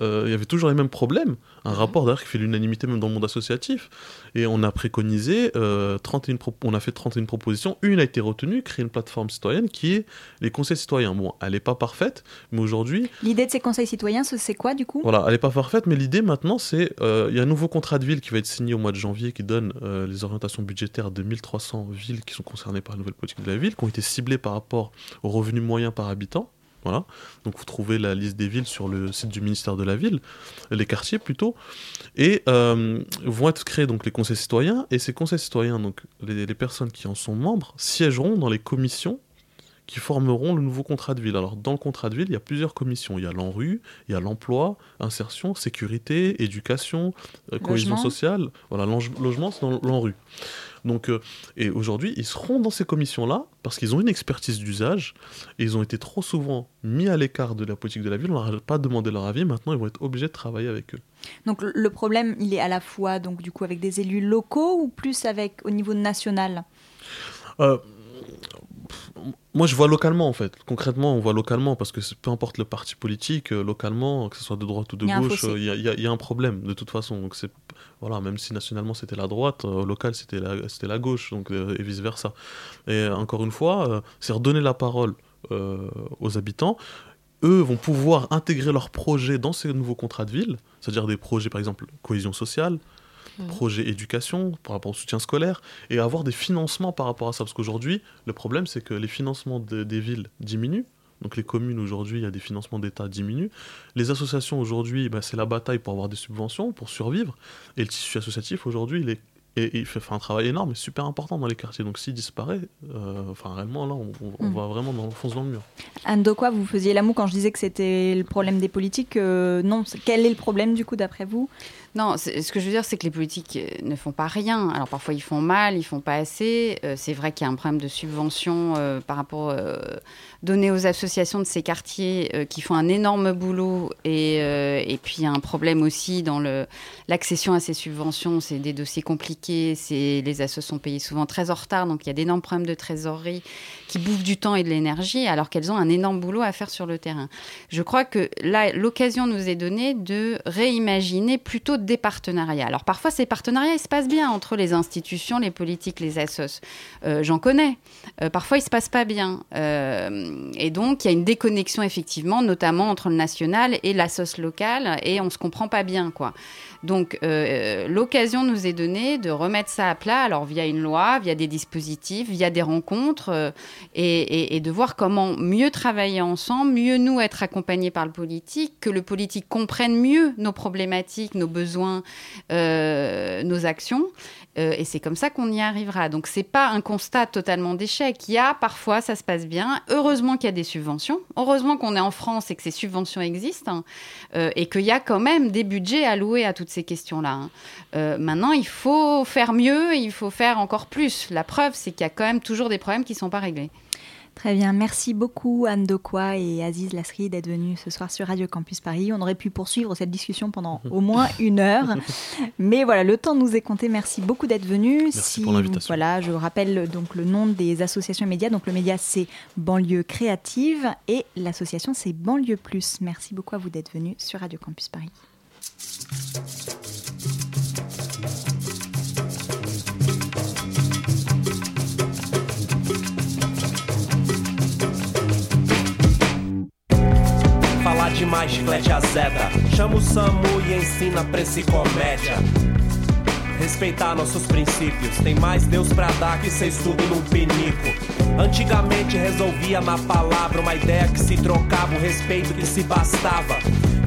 euh, il y avait toujours les mêmes problèmes. Un rapport d'ailleurs qui fait l'unanimité même dans le monde associatif. Et on a préconisé, euh, 31 pro- on a fait 31 propositions. Une a été retenue, créer une plateforme citoyenne qui est les conseils citoyens. Bon, elle n'est pas parfaite, mais aujourd'hui, L'idée de ces conseils citoyens, ce- c'est quoi du coup? voilà, elle n'est pas parfaite, mais l'idée maintenant, c'est euh, il y a un nouveau contrat de ville qui va être signé au mois de janvier qui donne euh, les orientations budgétaires de 1300 villes qui sont concernées par la nouvelle politique de la ville, qui ont été ciblées par rapport aux revenus moyens par habitant. Voilà. Donc vous trouvez la liste des villes sur le site du ministère de la ville, les quartiers plutôt, et euh, vont être créés donc les conseils citoyens. Et ces conseils citoyens, donc les, les personnes qui en sont membres, siégeront dans les commissions qui formeront le nouveau contrat de ville. Alors dans le contrat de ville, il y a plusieurs commissions. Il y a l'ANRU, il y a l'emploi, insertion, sécurité, éducation, euh, cohésion sociale. Voilà, logement, c'est dans l'ANRU. Donc, euh, et aujourd'hui, ils seront dans ces commissions-là parce qu'ils ont une expertise d'usage et ils ont été trop souvent mis à l'écart de la politique de la ville. On leur a pas demandé leur avis. Maintenant, ils vont être obligés de travailler avec eux. Donc le- problème, il est à la fois donc du coup avec des élus locaux ou plus avec au niveau national? Euh, moi, je vois localement, en fait. Concrètement, on voit localement, parce que peu importe le parti politique, euh, localement, que ce soit de droite ou de Il gauche, il y, y a un problème, de toute façon. Donc, c'est, voilà, même si nationalement c'était la droite, euh, au local c'était la, c'était la gauche, donc, euh, et vice-versa. Et encore une fois, euh, c'est redonner la parole aux habitants. Eux vont pouvoir intégrer leurs projets dans ces nouveaux contrats de ville, c'est-à-dire des projets, par exemple, cohésion sociale, Mhm. projet éducation par rapport au soutien scolaire et avoir des financements par rapport à ça parce qu'aujourd'hui le problème c'est que les financements de- des villes diminuent donc les communes aujourd'hui il y a des financements d'État diminuent. Les associations aujourd'hui bah, c'est la bataille pour avoir des subventions pour survivre. Et le tissu associatif aujourd'hui il est et, il fait, un travail énorme et super important dans les quartiers. Donc s'il disparaît euh, enfin réellement là on, Mm. va vraiment dans, on fonce dans le mur. Anne de quoi vous faisiez l'amour quand je disais que c'était le problème des politiques euh, Non, quel est le problème du coup d'après vous? Non, ce que je veux dire, c'est que les politiques euh, ne font pas rien. Alors parfois ils font mal, ils font pas assez. Euh, c'est vrai qu'il y a un problème de subvention euh, par rapport euh, donné aux associations de ces quartiers qui font un énorme boulot. Et, puis il y a un problème aussi dans l'accession à ces subventions. C'est des dossiers compliqués. Les assos sont payés souvent très en retard, donc il y a d'énormes problèmes de trésorerie qui bouffent du temps et de l'énergie, alors qu'elles ont un énorme boulot à faire sur le terrain. Je crois que là, l'occasion nous est donnée de réimaginer plutôt des partenariats. Alors parfois, ces partenariats, ils se passent bien entre les institutions, les politiques, les assos. Euh, J'en connais. Euh, parfois, ils se passent pas bien. Euh, et donc, il y a une déconnexion, effectivement, notamment entre le national et la sauce locale, et on se comprend pas bien, quoi. Donc, euh, l'occasion nous est donnée de remettre ça à plat, alors via une loi, via des dispositifs, via des rencontres, euh, et, de voir comment mieux travailler ensemble, mieux nous être accompagnés par le politique, que le politique comprenne mieux nos problématiques, nos besoins, euh, nos actions. Euh, et c'est comme ça qu'on y arrivera. Donc c'est pas un constat totalement d'échec. Il y a parfois, ça se passe bien. Heureusement qu'il y a des subventions. Heureusement qu'on est en France et que ces subventions existent hein, euh, et qu'il y a quand même des budgets alloués à toutes ces questions-là. hein. Euh, maintenant, il faut faire mieux, il faut faire encore plus. La preuve, c'est qu'il y a quand même toujours des problèmes qui ne sont pas réglés. Très bien, merci beaucoup Anne Dokwa et Aziz Lasri d'être venus ce soir sur Radio Campus Paris. On aurait pu poursuivre cette discussion pendant au moins une heure, mais voilà, le temps nous est compté. Merci beaucoup d'être venus. Merci pour l'invitation. Voilà, je rappelle donc le nom des associations médias. Donc le média c'est Banlieue Créative et l'association c'est Banlieue Plus. Merci beaucoup à vous d'être venus sur Radio Campus Paris. Falar demais, chiclete azeda. Chama o Samu e ensina pra esse comédia. Respeitar nossos princípios. Tem mais Deus pra dar que cês tudo num pinico. Antigamente resolvia na palavra uma ideia que se trocava, um respeito que se bastava.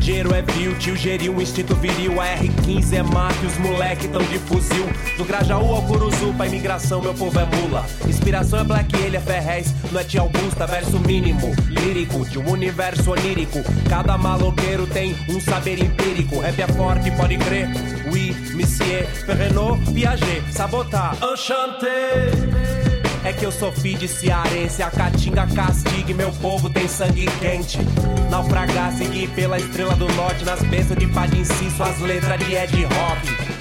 Dinheiro é vil, tio geriu instinto viril. A R15 é e os moleque tão de fuzil. Do Grajaú ao Curuzu, pra imigração, meu povo é mula. Inspiração é Black, ele é Ferrez, não é tia Augusta, verso mínimo. Lírico, de um universo onírico. Cada maloqueiro tem um saber empírico. Rap é forte, pode crer. Oui, monsieur, Ferrenot, Piaget, sabotar. Enchanté. É que eu sou filho de cearense, a caatinga castigue, meu povo tem sangue quente. Naufragar, seguir pela estrela do norte, nas bênçãos de Padinci, suas letras de Ed Rock.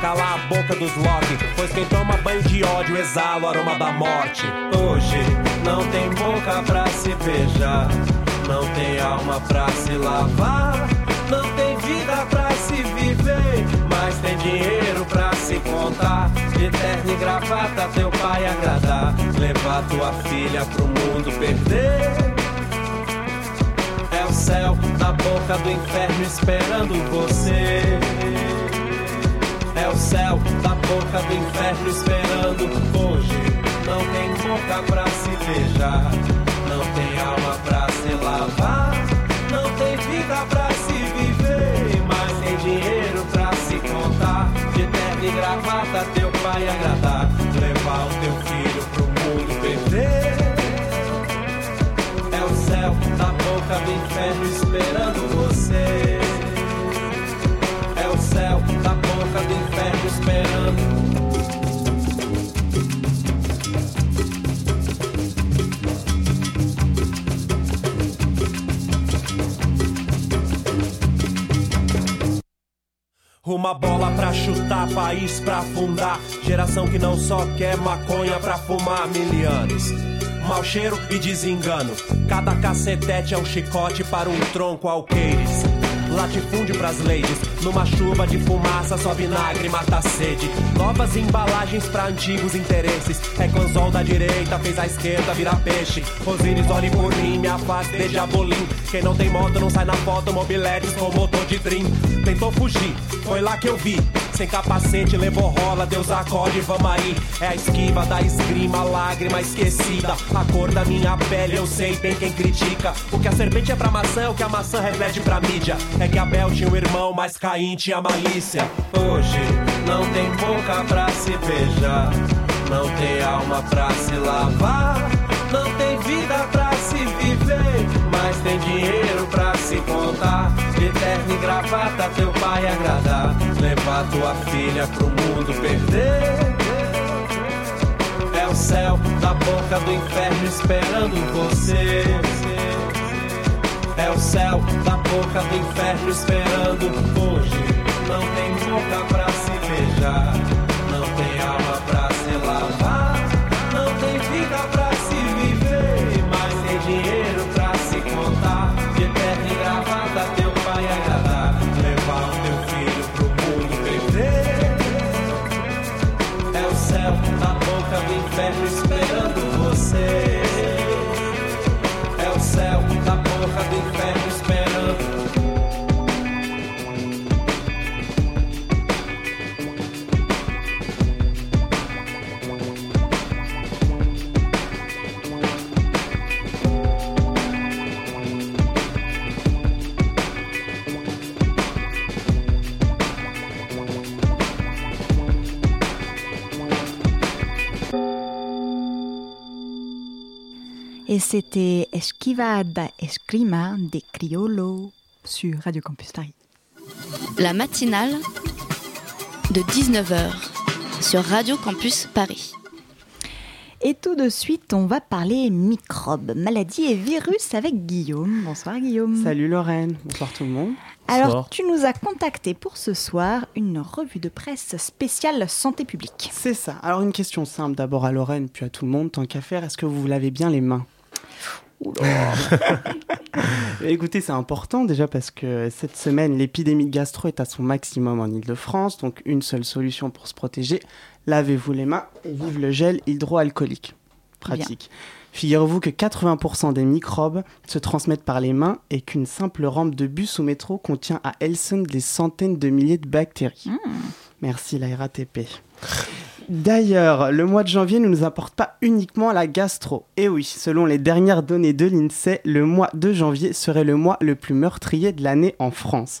Calar a boca dos Loki, pois quem toma banho de ódio exala o aroma da morte. Hoje não tem boca pra se beijar, não tem alma pra se lavar, Não tem vida pra se viver, mas tem dinheiro pra se contar. De terno e gravata, teu pai agradar. Levar tua filha pro mundo perder. É o céu na boca do inferno esperando você. É o céu da boca do inferno esperando hoje. Não tem boca pra se beijar, não tem alma pra se lavar, não tem vida pra gravata, teu pai agradar, Uma bola pra chutar, país pra afundar. Geração que não só quer maconha pra fumar mil anos. Mau cheiro e desengano. Cada cacetete é um chicote para um tronco alqueires. Latifúndio pras ladies. Numa chuva de fumaça, só vinagre mata a sede. Novas embalagens pra antigos interesses. É Conzol da direita, fez a esquerda virar peixe. Rosines, olhe por mim, me afaz de diabolim. Quem não tem moto não sai na foto, mobiletes com motor de dream. Tentou fugir, foi lá que eu vi. Sem capacete, levou rola, Deus acorde, vamos aí. É a esquiva da esgrima, lágrima esquecida. A cor da minha pele, eu sei, tem quem critica. O que a serpente é pra maçã, é o que a maçã reflete pra mídia. Que Abel tinha um irmão mais Caim tinha malícia. Hoje não tem boca pra se beijar, não tem alma pra se lavar, não tem vida pra se viver, mas tem dinheiro pra se contar. De e gravata, teu pai agradar, levar tua filha pro mundo perder. É o céu da boca do inferno esperando você. É o céu da boca do inferno esperando hoje. Não tem boca pra se beijar, não tem alma pra se lavar, Et c'était Esquiva da Escrima des Criollo sur Radio Campus Paris. La matinale de 19h sur Radio Campus Paris. Et tout de suite, on va parler microbes, maladies et virus avec Guillaume. Bonsoir Guillaume. Salut Lorraine, bonsoir tout le monde. Alors, tu nous as contacté pour ce soir une revue de presse spéciale santé publique. C'est ça. Alors une question simple d'abord à Lorraine, puis à tout le monde, tant qu'à faire, est-ce que vous vous lavez bien les mains? Écoutez, c'est important déjà parce que cette semaine, l'épidémie de gastro est à son maximum en Ile-de-France. Donc, une seule solution pour se protéger lavez-vous les mains et vive le gel hydroalcoolique. Pratique. Figurez-vous que 80% des microbes se transmettent par les mains et qu'une simple rampe de bus ou métro contient à elle seule des centaines de milliers de bactéries. Merci la RATP. D'ailleurs, le mois de janvier ne nous apporte pas uniquement la gastro. Et oui, selon les dernières données de l'INSEE, le mois de janvier serait le mois le plus meurtrier de l'année en France.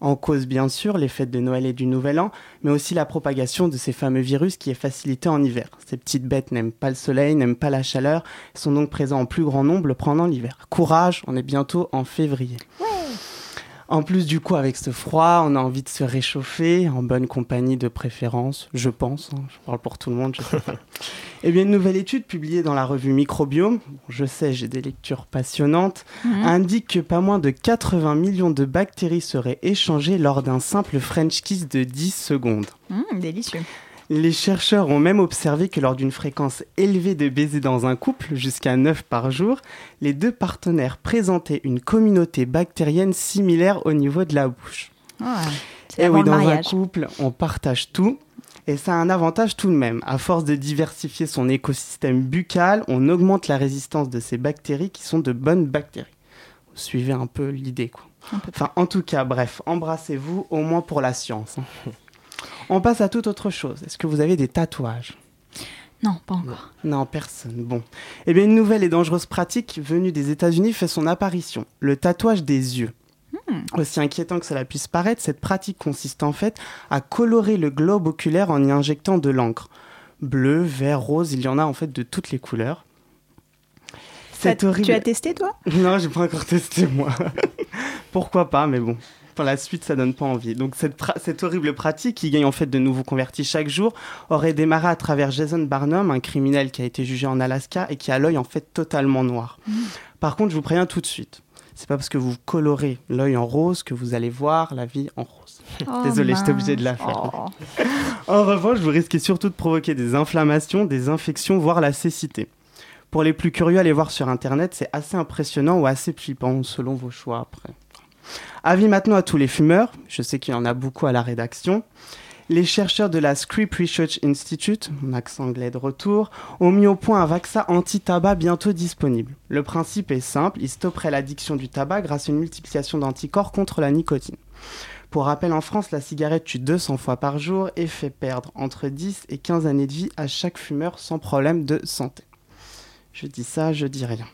En cause, bien sûr, les fêtes de Noël et du Nouvel An, mais aussi la propagation de ces fameux virus qui est facilitée en hiver. Ces petites bêtes n'aiment pas le soleil, n'aiment pas la chaleur, sont donc présents en plus grand nombre pendant l'hiver. Courage, on est bientôt en février. En plus, du coup, avec ce froid, on a envie de se réchauffer, en bonne compagnie de préférence, je pense. hein, je parle pour tout le monde, je sais pas. Eh bien, une nouvelle étude publiée dans la revue Microbiome, je sais, j'ai des lectures passionnantes, Mhm. indique que pas moins de 80 millions de bactéries seraient échangées lors d'un simple French kiss de 10 secondes. Mmh, délicieux. Les chercheurs ont même observé que lors d'une fréquence élevée de baisers dans un couple, jusqu'à 9 par jour, les deux partenaires présentaient une communauté bactérienne similaire au niveau de la bouche. Ah, c'est Et oui, dans mariage. un couple, on partage tout. Et ça a un avantage tout de même. À force de diversifier son écosystème buccal, on augmente la résistance de ces bactéries qui sont de bonnes bactéries. Vous suivez un peu l'idée, quoi. Enfin, en tout cas, bref, embrassez-vous au moins pour la science. On passe à toute autre chose. Est-ce que vous avez des tatouages Non, pas encore. Non, personne. Bon. Eh bien, une nouvelle et dangereuse pratique venue des États-Unis fait son apparition le tatouage des yeux. Aussi inquiétant que cela puisse paraître, cette pratique consiste en fait à colorer le globe oculaire en y injectant de l'encre. Bleu, vert, rose, il y en a en fait de toutes les couleurs. C'est horrible. Tu as testé, toi? Non, j'ai pas encore testé moi. Pourquoi pas, mais bon. Pour la suite, ça donne pas envie. Donc cette, horrible pratique, qui gagne en fait de nouveaux convertis chaque jour, aurait démarré à travers Jason Barnum, un criminel qui a été jugé en Alaska et qui a l'œil en fait totalement noir. Par contre, je vous préviens tout de suite. C'est pas parce que vous colorez l'œil en rose que vous allez voir la vie en rose. Oh, Désolé, j'étais obligé de la faire. Oh. En revanche, vous risquez surtout de provoquer des inflammations, des infections, voire la cécité. Pour les plus curieux, allez voir sur internet, c'est assez impressionnant ou assez flippant, selon vos choix après. Avis maintenant à tous les fumeurs, je sais qu'il y en a beaucoup à la rédaction. Les chercheurs de la Scrip Research Institute, mon accent anglais de retour, ont mis au point un vaccin anti-tabac bientôt disponible. Le principe est simple, il stopperait l'addiction du tabac grâce à une multiplication d'anticorps contre la nicotine. Pour rappel, en France, la cigarette tue 200 fois par jour et fait perdre entre 10 et 15 années de vie à chaque fumeur sans problème de santé. Je dis ça, je dis rien.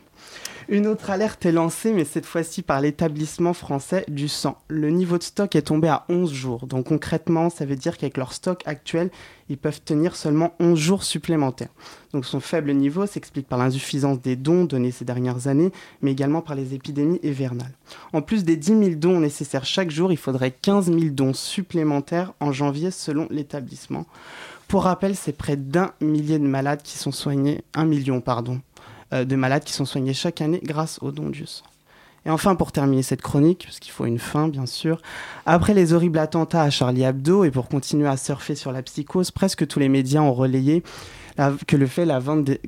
Une autre alerte est lancée, mais cette fois-ci par l'établissement français du sang. Le niveau de stock est tombé à 11 jours. Donc concrètement, ça veut dire qu'avec leur stock actuel, ils peuvent tenir seulement 11 jours supplémentaires. Donc son faible niveau s'explique par l'insuffisance des dons donnés ces dernières années, mais également par les épidémies hivernales. En plus des 10 000 dons nécessaires chaque jour, il faudrait 15 000 dons supplémentaires en janvier selon l'établissement. Pour rappel, c'est près d'un millier de malades qui sont soignés, un million pardon, de malades qui sont soignés chaque année grâce aux dons du sang. Et enfin, pour terminer cette chronique, parce qu'il faut une fin, bien sûr, après les horribles attentats à Charlie Hebdo et pour continuer à surfer sur la psychose, presque tous les médias ont relayé la- que, le fait,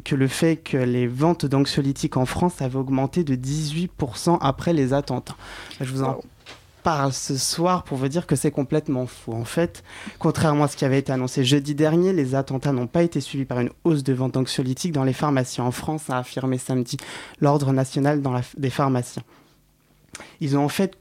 que le fait que les ventes d'anxiolytiques en France avaient augmenté de 18% après les attentats. Je vous en parle ce soir pour vous dire que c'est complètement faux. En fait, contrairement à ce qui avait été annoncé jeudi dernier, les attentats n'ont pas été suivis par une hausse de vente d'anxiolytiques dans les pharmacies en France, a affirmé samedi l'Ordre national des pharmaciens. Ils ont en fait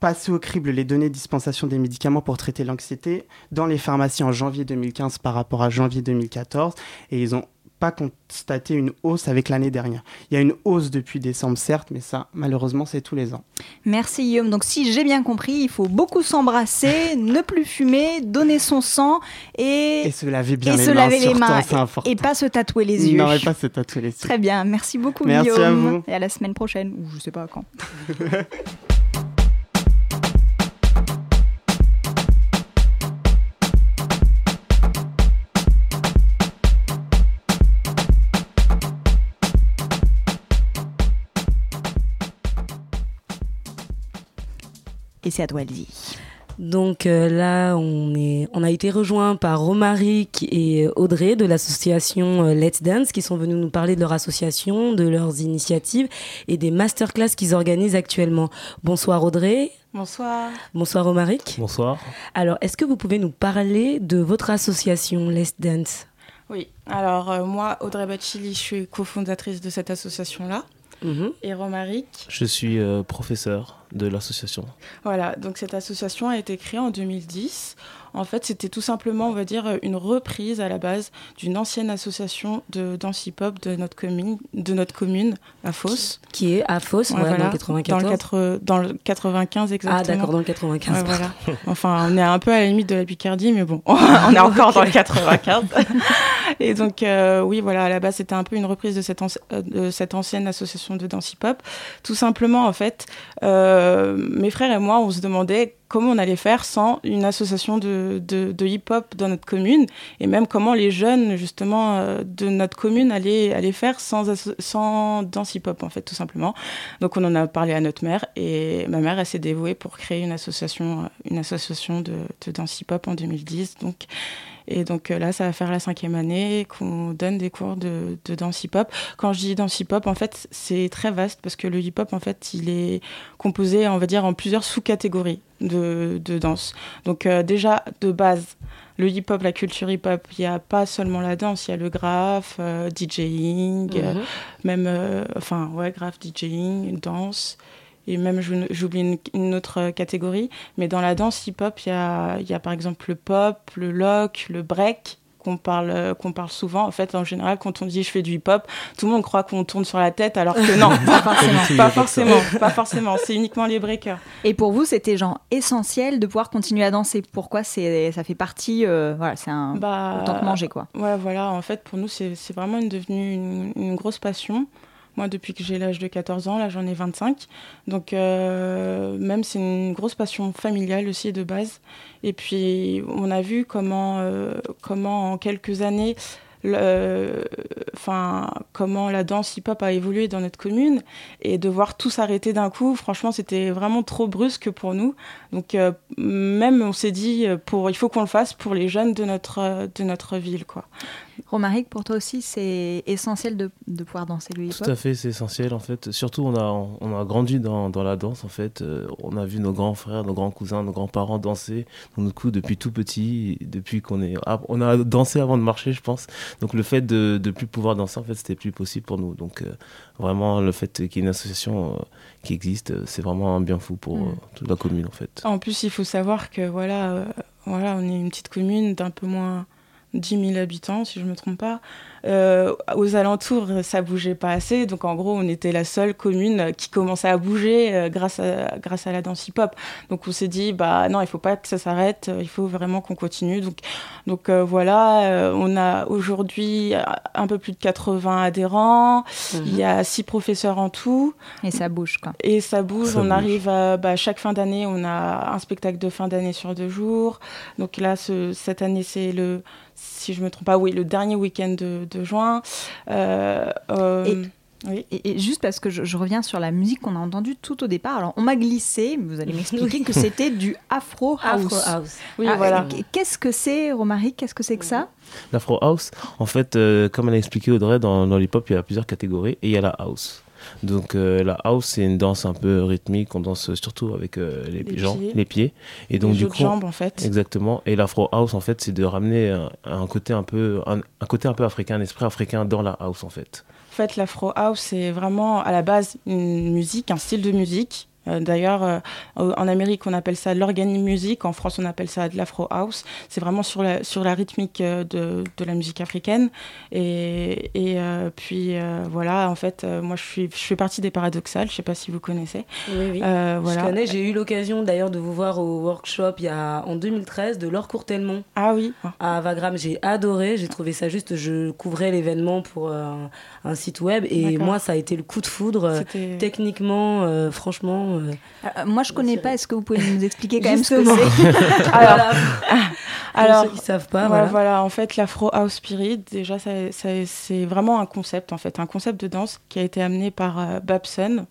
passé au crible les données de dispensation des médicaments pour traiter l'anxiété dans les pharmacies en janvier 2015 par rapport à janvier 2014 et ils ont pas constaté une hausse avec l'année dernière. Il y a une hausse depuis décembre certes, mais ça malheureusement c'est tous les ans. Merci Guillaume. Donc si j'ai bien compris, il faut beaucoup s'embrasser, ne plus fumer, donner son sang et, Et se laver bien et les se mains, laver les mains important. et pas se tatouer les yeux. Non, pas se tatouer les yeux. Très bien, merci beaucoup Merci à Guillaume. vous. Et à la semaine prochaine, ou je sais pas quand. Et c'est à toi, Elsie. Donc euh, là, on, est, on a été rejoint par Romaric et Audrey de l'association euh, Let's Dance qui sont venus nous parler de leur association, de leurs initiatives et des masterclass qu'ils organisent actuellement. Bonsoir Audrey. Bonsoir. Bonsoir Romaric. Bonsoir. Alors, est-ce que vous pouvez nous parler de votre association Let's Dance? Oui, alors euh, moi, Audrey Bachili, je suis cofondatrice de cette association-là. Mhm. Et Romaric? Je suis euh, professeur de l'association. Voilà, donc cette association a été créée en 2010. En fait, c'était tout simplement, on va dire, une reprise à la base d'une ancienne association de danse hip-hop de notre commune, de notre commune à Fos. Qui est à Fos, ouais, dans le 94. Dans le, quatre- dans le 95 exactement. Ah, d'accord, dans le 95, Ouais, pardon. voilà. Enfin, on est un peu à la limite de la Picardie, mais bon, on est encore dans le 95. Et donc, euh, oui, voilà, à la base, c'était un peu une reprise de cette, euh, de cette ancienne association de danse hip-hop. Tout simplement, en fait, euh, mes frères et moi, on se demandait comment on allait faire sans une association de, de, hip-hop dans notre commune, et même comment les jeunes, justement, euh, de notre commune allaient, allaient faire sans, sans danse hip-hop, en fait, tout simplement. Donc, on en a parlé à notre mère, et ma mère, elle s'est dévouée pour créer une association, une association de, de danse hip-hop en 2010. Donc, Et donc là, ça va faire la cinquième année qu'on donne des cours de, de danse hip-hop. Quand je dis danse hip-hop, en fait, c'est très vaste parce que le hip-hop, en fait, il est composé, on va dire, en plusieurs sous-catégories de, de, danse. Donc déjà, de base, le hip-hop, la culture hip-hop, il n'y a pas seulement la danse, il y a le graphe, euh, DJing, euh, Mhm. même, euh, enfin, ouais, graphe, DJing, danse. Et même, j'oublie une, une autre catégorie. Mais dans la danse hip-hop, il y a, il y a par exemple le pop, le lock, le break qu'on parle, qu'on parle souvent. En fait, en général, quand on dit je fais du hip-hop, tout le monde croit qu'on tourne sur la tête, alors que non, pas forcément. Pas forcément, pas forcément. C'est uniquement les breakers. Et pour vous, c'était genre essentiel de pouvoir continuer à danser. Pourquoi c'est ça fait partie, euh, voilà, c'est un Bah, autant que manger quoi. Ouais, voilà, en fait, pour nous, c'est c'est vraiment une, devenu une, une grosse passion. Moi, depuis que j'ai l'âge de 14 ans, là, j'en ai 25. Donc, euh, même, c'est une grosse passion familiale aussi de base. Et puis, on a vu comment, euh, comment en quelques années, enfin, comment la danse hip-hop a évolué dans notre commune. Et de voir tout s'arrêter d'un coup, franchement, c'était vraiment trop brusque pour nous. Donc, euh, même, on s'est dit, il faut qu'on le fasse pour les jeunes de notre, de notre ville, quoi. Romaric, pour toi aussi, c'est essentiel de, de pouvoir danser le hip-hop. Tout à fait, c'est essentiel en fait. Surtout, on a, on a grandi dans, dans la danse en fait. Euh, on a vu nos grands frères, nos grands cousins, nos grands-parents danser. Donc, du coup, depuis tout petit, depuis qu'on est. on a dansé avant de marcher, je pense. Donc, le fait de ne plus pouvoir danser, en fait, c'était plus possible pour nous. Donc, euh, vraiment, le fait qu'il y ait une association euh, qui existe, c'est vraiment un bien fou pour Mm. euh, toute la commune en fait. En plus, il faut savoir que voilà, euh, voilà, on est une petite commune d'un peu moins 10 000 habitants, si je ne me trompe pas. Euh, aux alentours, ça bougeait pas assez. Donc, en gros, on était la seule commune qui commençait à bouger euh, grâce, à, grâce à la danse hip-hop. Donc, on s'est dit, bah non, il faut pas que ça s'arrête. Il faut vraiment qu'on continue. Donc, donc euh, voilà, euh, on a aujourd'hui un peu plus de 80 adhérents. Il y a six professeurs en tout. Et ça bouge, quoi. Et ça bouge. Ça on bouge. arrive à bah, chaque fin d'année, on a un spectacle de fin d'année sur deux jours. Donc là, ce- cette année, c'est le, si je me trompe pas, oui, le dernier week-end de, de juin. Euh, euh, oui. Et, et juste parce que je, je reviens sur la musique qu'on a entendue tout au départ. Alors, on m'a glissé, mais vous allez m'expliquer que c'était du Afro House. Afro House. Oui, Ah, voilà. Qu'est-ce que c'est, Romaric? Qu'est-ce que c'est que ça? L'Afro House, en fait, euh, comme elle a expliqué Audrey, dans, dans l'hip-hop, il y a plusieurs catégories et il y a la house. Donc euh, la house, c'est une danse un peu rythmique, on danse surtout avec euh, les, Les gens, pieds. les pieds. Et donc Les du coup, jambes, en fait. Exactement. Et l'Afro House, en fait, c'est de ramener un, un côté un peu, un, un côté un peu africain, un esprit africain dans la house, en fait. En fait, l'afro house, c'est vraiment à la base une musique, un style de musique. Euh, D'ailleurs, euh, en Amérique, on appelle ça music. En France, on appelle ça de l'afro house. C'est vraiment sur la, sur la rythmique euh, de, de la musique africaine. Et, et euh, puis, euh, voilà, en fait, euh, moi, je, suis, je fais partie des Paradoxales. Je ne sais pas si vous connaissez. Oui, oui. Voilà. Je connais, j'ai eu l'occasion d'ailleurs de vous voir au workshop il y a, en 2013 de Laure Courtelmont. Ah oui À Vagram, j'ai adoré, j'ai trouvé ça juste, je couvrais l'événement pour un, un site web et moi ça a été le coup de foudre. Techniquement, franchement. Euh, Euh, Moi, je connais pas. Est-ce que vous pouvez nous expliquer quand même ce que c'est? Alors, Pour ceux qui savent pas, ouais, voilà. En fait, l'Afro House Spirit, déjà, ça- ça- c'est vraiment un concept, en fait, un concept de danse qui a été amené par euh, Babson.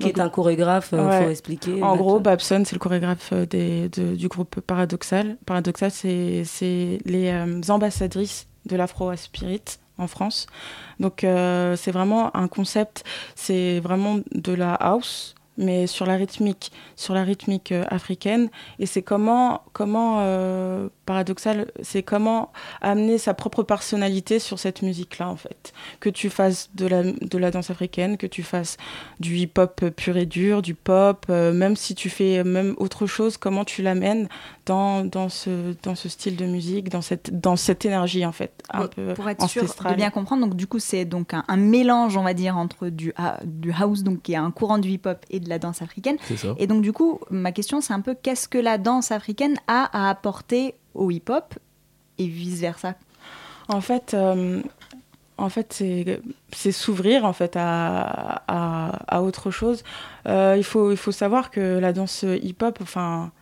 Qui est un chorégraphe, euh, faut expliquer, En gros, Babson, c'est le chorégraphe des, de- du groupe Paradoxal. Paradoxal, c'est les euh, ambassadrices de l'Afro House Spirit en France. Donc, euh, c'est vraiment un concept, c'est vraiment de la house mais sur la rythmique, sur la rythmique euh, africaine. Et c'est comment, comment euh, paradoxal, c'est comment amener sa propre personnalité sur cette musique-là, en fait. Que tu fasses de la, de la danse africaine, que tu fasses du hip-hop pur et dur, du pop, euh, même si tu fais même autre chose, comment tu l'amènes dans, dans, ce, dans ce style de musique, dans cette, dans cette énergie, en fait, un peu pour être sûr de bien comprendre, donc du coup c'est donc un, un mélange, on va dire, entre du, ha- du house, donc qui est un courant du hip-hop, et de la danse africaine. Ça. Et donc du coup, ma question c'est un peu qu'est-ce que la danse africaine a à apporter au hip-hop et vice versa. En fait, euh, en fait, c'est c'est s'ouvrir en fait à, à, à autre chose. Euh, il faut il faut savoir que la danse hip-hop, enfin,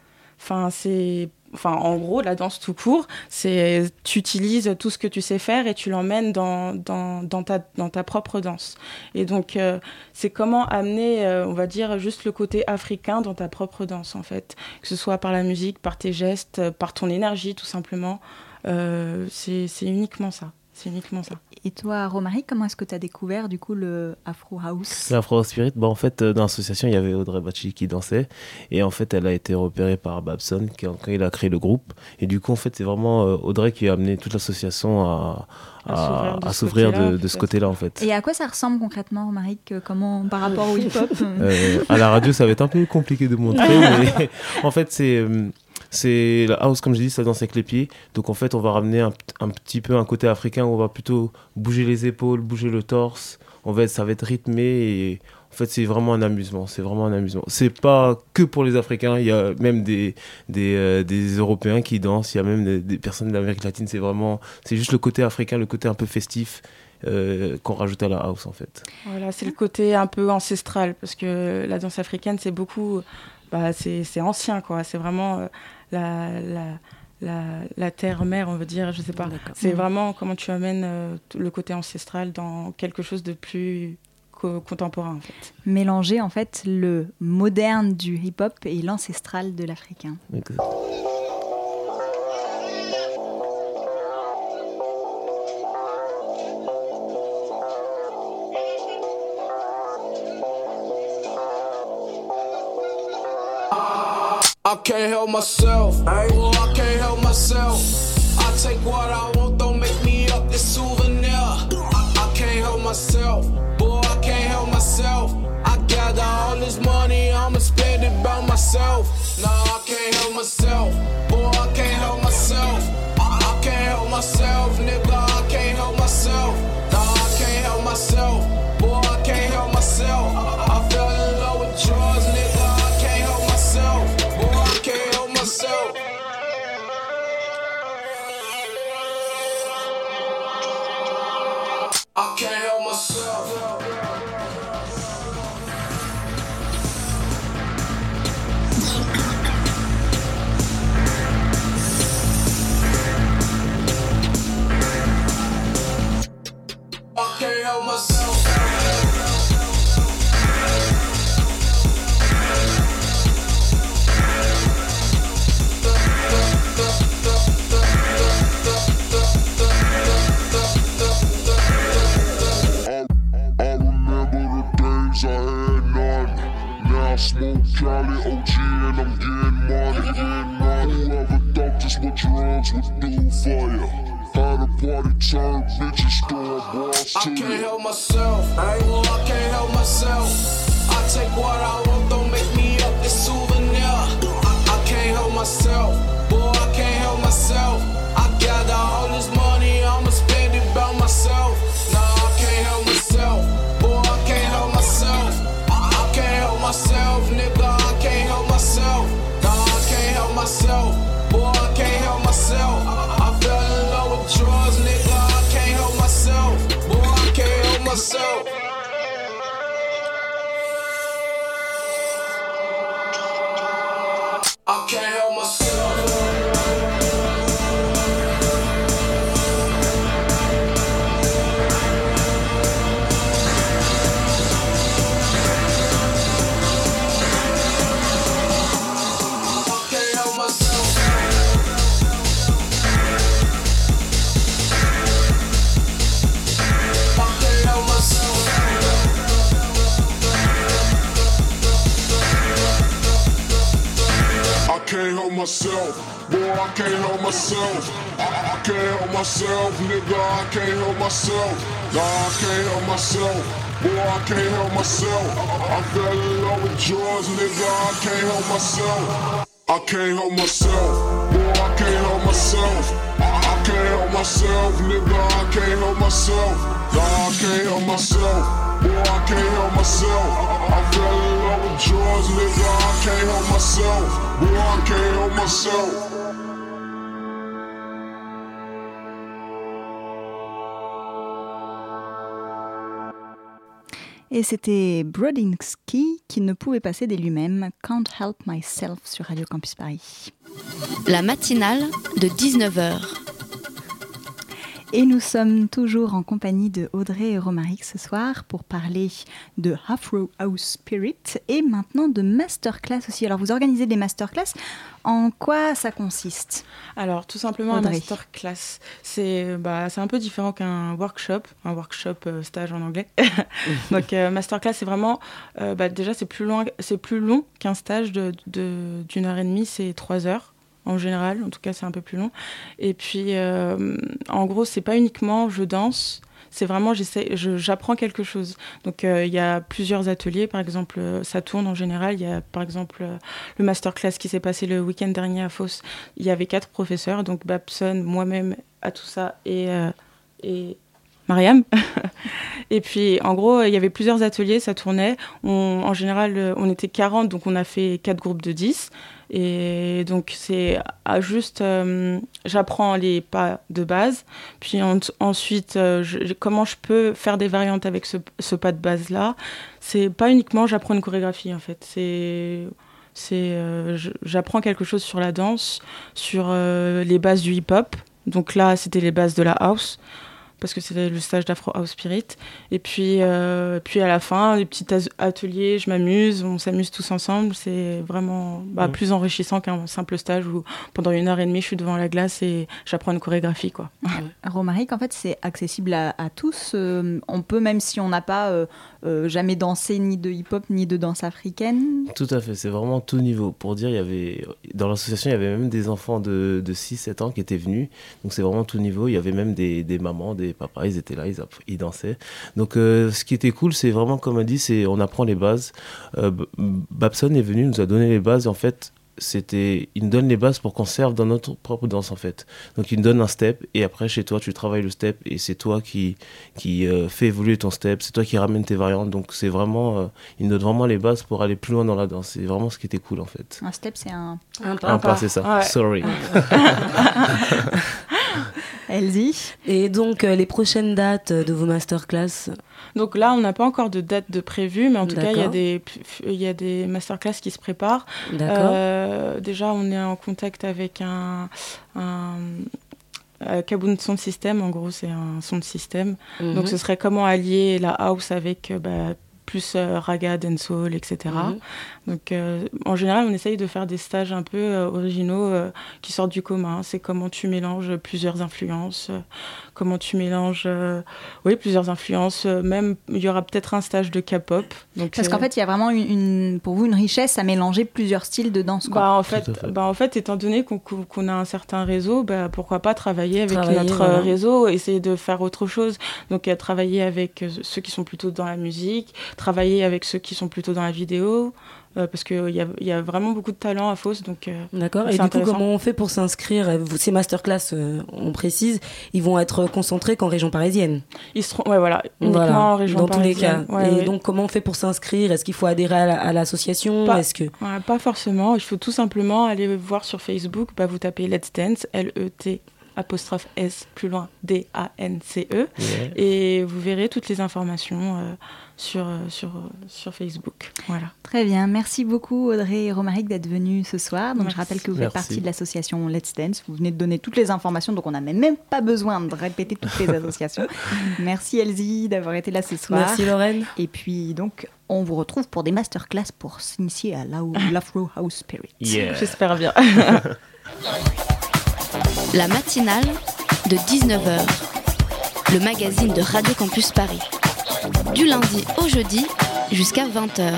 enfin c'est Enfin, en gros, la danse tout court, c'est tu utilises tout ce que tu sais faire et tu l'emmènes dans, dans, ta, dans ta propre danse. Et donc, euh, c'est comment amener, euh, on va dire, juste le côté africain dans ta propre danse, en fait. Que ce soit par la musique, par tes gestes, par ton énergie, tout simplement. Euh, c'est uniquement ça. C'est uniquement ça. Et toi, Romaric, comment est-ce que tu as découvert du coup le Afro House? L'Afro Spirit, bah, en fait, dans l'association, il y avait Audrey Bachi qui dansait. Et en fait, elle a été repérée par Babson quand il a créé le groupe. Et du coup, en fait, c'est vraiment Audrey qui a amené toute l'association à, à, s'ouvrir de, de, ce côté-là, en fait. Et à quoi ça ressemble concrètement, Romaric? Comment par rapport au hip-hop? À la radio, ça va être un peu compliqué de montrer. mais en fait, c'est c'est la house, comme je dis, ça danse avec les pieds. Donc en fait, on va ramener un, un, petit peu un côté africain où on va plutôt bouger les épaules, bouger le torse. En fait, ça va être rythmé et en fait, c'est vraiment un amusement. C'est vraiment un amusement. C'est pas que pour les Africains. Il y a même des des, euh, des Européens qui dansent. Il y a même des, personnes d'Amérique latine. C'est vraiment, c'est juste le côté africain, le côté un peu festif. Euh, qu'on rajoute à la house en fait. Voilà, c'est le côté un peu ancestral parce que la danse africaine c'est beaucoup, bah, c'est ancien quoi. C'est vraiment euh, la, la, la, la terre-mère, on veut dire, je sais pas. C'est vraiment comment tu amènes euh, le côté ancestral dans quelque chose de plus contemporain en fait. Mélanger en fait le moderne du hip-hop et l'ancestral de l'africain. Can't help myself. Oh, I can't help myself. I take what I want, don't make me up this souvenir. I, I can't help myself. Boy, I can't help myself. I gather all this money, I'ma spend it by myself. Nah, I can't help myself. Help myself. I, can't help myself, nigga, I can't help myself. Nah, I can't help myself, boy, I can't help myself. I fell in love with drugs, nigga, I can't help myself. I can't help myself, boy, I can't help myself. I, can't help myself, nigga, I can't help myself. Nah, I can't help myself, boy, I can't help myself. I fell in love with drugs, nigga, I can't help myself. Boy, I can't help myself. Et c'était Brodinski qui ne pouvait passer de lui-même Can't Help Myself sur Radio Campus Paris. La matinale de 19h. Et nous sommes toujours en compagnie de Audrey et Romaric ce soir pour parler de Afro House Spirit et maintenant de masterclass aussi. Alors vous organisez des masterclass. En quoi ça consiste? Alors tout simplement Audrey. un masterclass. C'est bah, c'est un peu différent qu'un workshop, un workshop euh, stage en anglais. Donc euh, masterclass c'est vraiment euh, bah, déjà c'est plus long c'est plus long qu'un stage de de- d'une heure et demie, c'est trois heures en général. En tout cas c'est un peu plus long. Et puis euh, en gros c'est pas uniquement je danse. C'est vraiment, j'apprends quelque chose. Donc, euh, il y a plusieurs ateliers. Par exemple, euh, ça tourne en général. Il y a, par exemple, euh, le masterclass qui s'est passé le week-end dernier à Fos. Il y avait quatre professeurs, donc Babson, moi-même, à tout ça, et, et Mariam. et puis, en gros, il y avait plusieurs ateliers, ça tournait. En général, on était 40, donc on a fait quatre groupes de 10. Et donc, c'est juste, euh, j'apprends les pas de base. Puis en- ensuite, euh, comment je peux faire des variantes avec ce, pas de base-là? C'est pas uniquement j'apprends une chorégraphie, en fait. C'est c'est euh, j'apprends quelque chose sur la danse, sur les bases du hip-hop. Donc là, c'était les bases de la house parce que c'était le stage d'Afro House Spirit. Et puis, euh, puis à la fin, les petits ateliers, je m'amuse, on s'amuse tous ensemble. C'est vraiment bah, Mm. plus enrichissant qu'un simple stage où pendant une heure et demie, je suis devant la glace et j'apprends une chorégraphie. Quoi. Romaric, en fait, c'est accessible à, à tous. Euh, on peut, même si on n'a pas euh, euh, jamais dansé ni de hip-hop ni de danse africaine. Tout à fait, c'est vraiment tout niveau. Pour dire, il y avait dans l'association, il y avait même des enfants de, de 6-7 ans qui étaient venus. Donc c'est vraiment tout niveau. Il y avait même des, des mamans, des papas, ils étaient là, ils, ils dansaient. Donc euh, ce qui était cool, c'est vraiment comme on dit, c'est on apprend les bases. Euh, Babson est venu, nous a donné les bases. Et en fait, c'était, il nous donne les bases pour qu'on serve dans notre propre danse en fait. Donc il nous donne un step et après chez toi tu travailles le step et c'est toi qui qui euh, fait évoluer ton step, c'est toi qui ramène tes variantes. Donc c'est vraiment, euh, il nous donne vraiment les bases pour aller plus loin dans la danse. C'est vraiment ce qui était cool en fait. Un step, c'est un. Un Un pas, c'est ça. Ouais. Sorry. Elsie Et donc, euh, les prochaines dates de vos masterclass Donc là, on n'a pas encore de date de prévue, mais en tout cas, il y, a des, il y a des masterclass qui se préparent. D'accord. Euh, déjà, on est en contact avec un, un euh, Kaboom Sound System. En gros, c'est un son de système. Mhm. Donc, ce serait comment allier la house avec euh, bah, plus euh, raga, dancehall, etc. Donc, euh, en général, on essaye de faire des stages un peu euh, originaux euh, qui sortent du commun. C'est comment tu mélanges plusieurs influences, euh, comment tu mélanges, euh, oui, plusieurs influences. euh, même, il y aura peut-être un stage de K-pop. Parce euh, qu'en fait, il y a vraiment une, une- pour vous une richesse à mélanger plusieurs styles de danse. Quoi. bah, en fait, bah, en fait, étant donné qu'on a un certain réseau, bah, pourquoi pas travailler avec Travailler, notre voilà. réseau, essayer de faire autre chose. Donc, euh, travailler avec ceux qui sont plutôt dans la musique, travailler avec ceux qui sont plutôt dans la vidéo, euh, parce qu'il y a, y a vraiment beaucoup de talent à Fausse. Donc, euh, D'accord. Et du coup, comment on fait pour s'inscrire Ces masterclass, euh, on précise, ils vont être concentrés qu'en région parisienne. Ils seront, ouais, voilà, uniquement Voilà, en région dans tous les cas. parisienne. Ouais, et ouais. donc, comment on fait pour s'inscrire? Est-ce qu'il faut adhérer à la- à l'association? Pas- Est-ce que Ouais, pas forcément. Il faut tout simplement aller voir sur Facebook. Bah, vous tapez Let's Dance, L-E-T apostrophe S plus loin D-A-N-C-E. E. et vous verrez toutes les informations euh, sur, euh, sur, euh, sur Facebook. Voilà. Très bien, merci beaucoup Audrey et Romaric d'être venus ce soir. Donc Merci. je rappelle que vous Merci. faites partie de l'association Let's Dance. Vous venez de donner toutes les informations, donc on n'a même pas besoin de répéter toutes les associations. merci Elsie d'avoir été là ce soir. Merci Lorraine. Et puis donc on vous retrouve pour des masterclass pour s'initier à l'Afro House Spirit. Yeah. J'espère bien. La matinale de 19h, le magazine de Radio Campus Paris. Du lundi au jeudi jusqu'à 20h.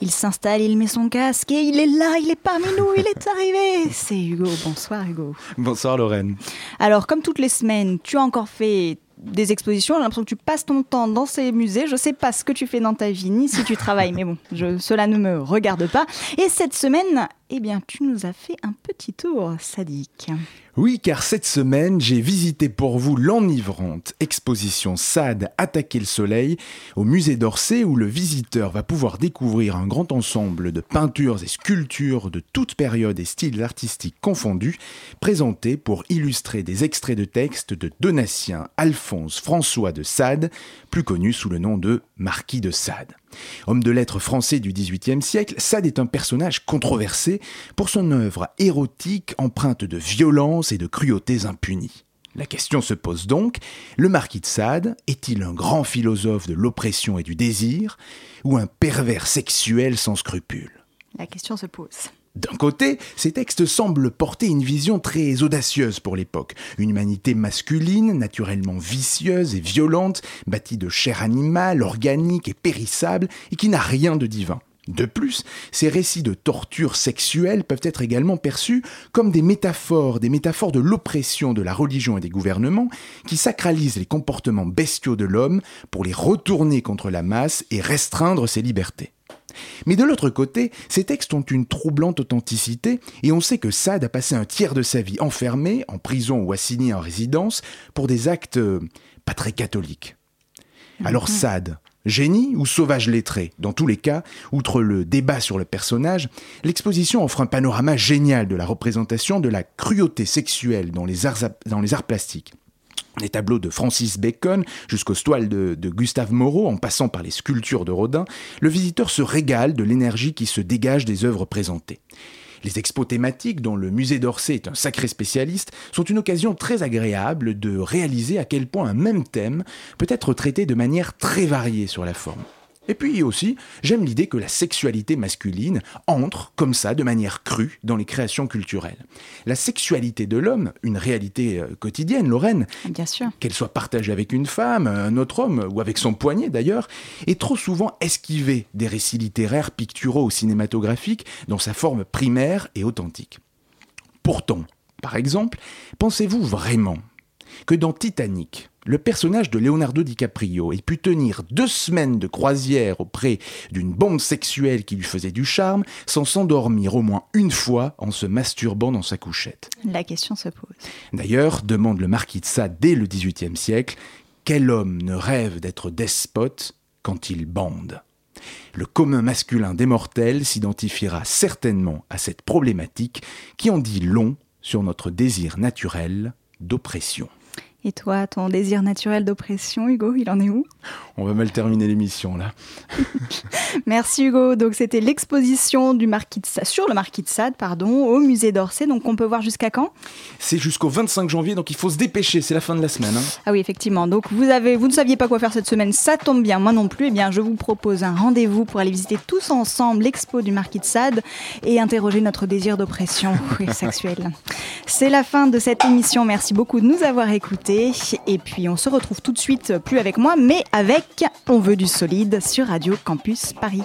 Il s'installe, il met son casque et il est là, il est parmi nous, il est arrivé. C'est Hugo. Bonsoir Hugo. Bonsoir Lorraine. Alors, comme toutes les semaines, tu as encore fait des expositions. J'ai l'impression que tu passes ton temps dans ces musées. Je sais pas ce que tu fais dans ta vie, ni si tu travailles, mais bon, je- cela ne me regarde pas. Et cette semaine, eh bien, tu nous as fait un petit tour, Sadiq. Oui, car cette semaine, j'ai visité pour vous l'enivrante exposition SAD Attaquer le soleil au musée d'Orsay où le visiteur va pouvoir découvrir un grand ensemble de peintures et sculptures de toutes périodes et styles artistiques confondus, présentés pour illustrer des extraits de textes de Donatien Alphonse François de Sade, plus connu sous le nom de Marquis de Sade. Homme de lettres français du XVIIIe siècle, Sade est un personnage controversé pour son œuvre érotique empreinte de violence et de cruautés impunies. La question se pose donc, le marquis de Sade est-il un grand philosophe de l'oppression et du désir, ou un pervers sexuel sans scrupules La question se pose. D'un côté, ces textes semblent porter une vision très audacieuse pour l'époque, une humanité masculine, naturellement vicieuse et violente, bâtie de chair animale, organique et périssable, et qui n'a rien de divin. De plus, ces récits de torture sexuelle peuvent être également perçus comme des métaphores, des métaphores de l'oppression de la religion et des gouvernements qui sacralisent les comportements bestiaux de l'homme pour les retourner contre la masse et restreindre ses libertés. Mais de l'autre côté, ces textes ont une troublante authenticité et on sait que Sade a passé un tiers de sa vie enfermé, en prison ou assigné en résidence pour des actes euh, pas très catholiques. Alors Sade, génie ou sauvage lettré? Dans tous les cas, outre le débat sur le personnage, l'exposition offre un panorama génial de la représentation de la cruauté sexuelle dans les arts, dans les arts plastiques. Les tableaux de Francis Bacon jusqu'aux toiles de, de Gustave Moreau, en passant par les sculptures de Rodin, le visiteur se régale de l'énergie qui se dégage des œuvres présentées. Les expos thématiques, dont le musée d'Orsay est un sacré spécialiste, sont une occasion très agréable de réaliser à quel point un même thème peut être traité de manière très variée sur la forme. Et puis aussi, j'aime l'idée que la sexualité masculine entre, comme ça, de manière crue, dans les créations culturelles. La sexualité de l'homme, une réalité euh, quotidienne, Lorraine, Bien sûr. qu'elle soit partagée avec une femme, un autre homme, ou avec son poignet d'ailleurs, est trop souvent esquivée des récits littéraires, picturaux ou cinématographiques dans sa forme primaire et authentique. Pourtant, par exemple, pensez-vous vraiment que dans Titanic, le personnage de Leonardo DiCaprio ait pu tenir deux semaines de croisière auprès d'une bombe sexuelle qui lui faisait du charme sans s'endormir au moins une fois en se masturbant dans sa couchette La question se pose. D'ailleurs, demande le marquis de Sade dès le XVIIIe siècle, quel homme ne rêve d'être despote quand il bande? Le commun masculin des mortels s'identifiera certainement à cette problématique qui en dit long sur notre désir naturel d'oppression. Et toi, ton désir naturel d'oppression, Hugo, il en est où? On va mal terminer l'émission là. Merci Hugo. Donc c'était l'exposition du marquis de Sade, sur le marquis de Sade, pardon, au musée d'Orsay. Donc on peut voir jusqu'à quand? C'est jusqu'au 25 janvier, donc il faut se dépêcher, c'est la fin de la semaine. hein. Ah oui, effectivement. Donc vous avez, vous ne saviez pas quoi faire cette semaine, ça tombe bien, moi non plus. Eh bien, je vous propose un rendez-vous pour aller visiter tous ensemble l'expo du Marquis de Sade et interroger notre désir d'oppression oui, sexuelle. C'est la fin de cette émission. Merci beaucoup de nous avoir écoutés. Et puis on se retrouve tout de suite, plus avec moi, mais avec On veut du solide sur Radio Campus Paris.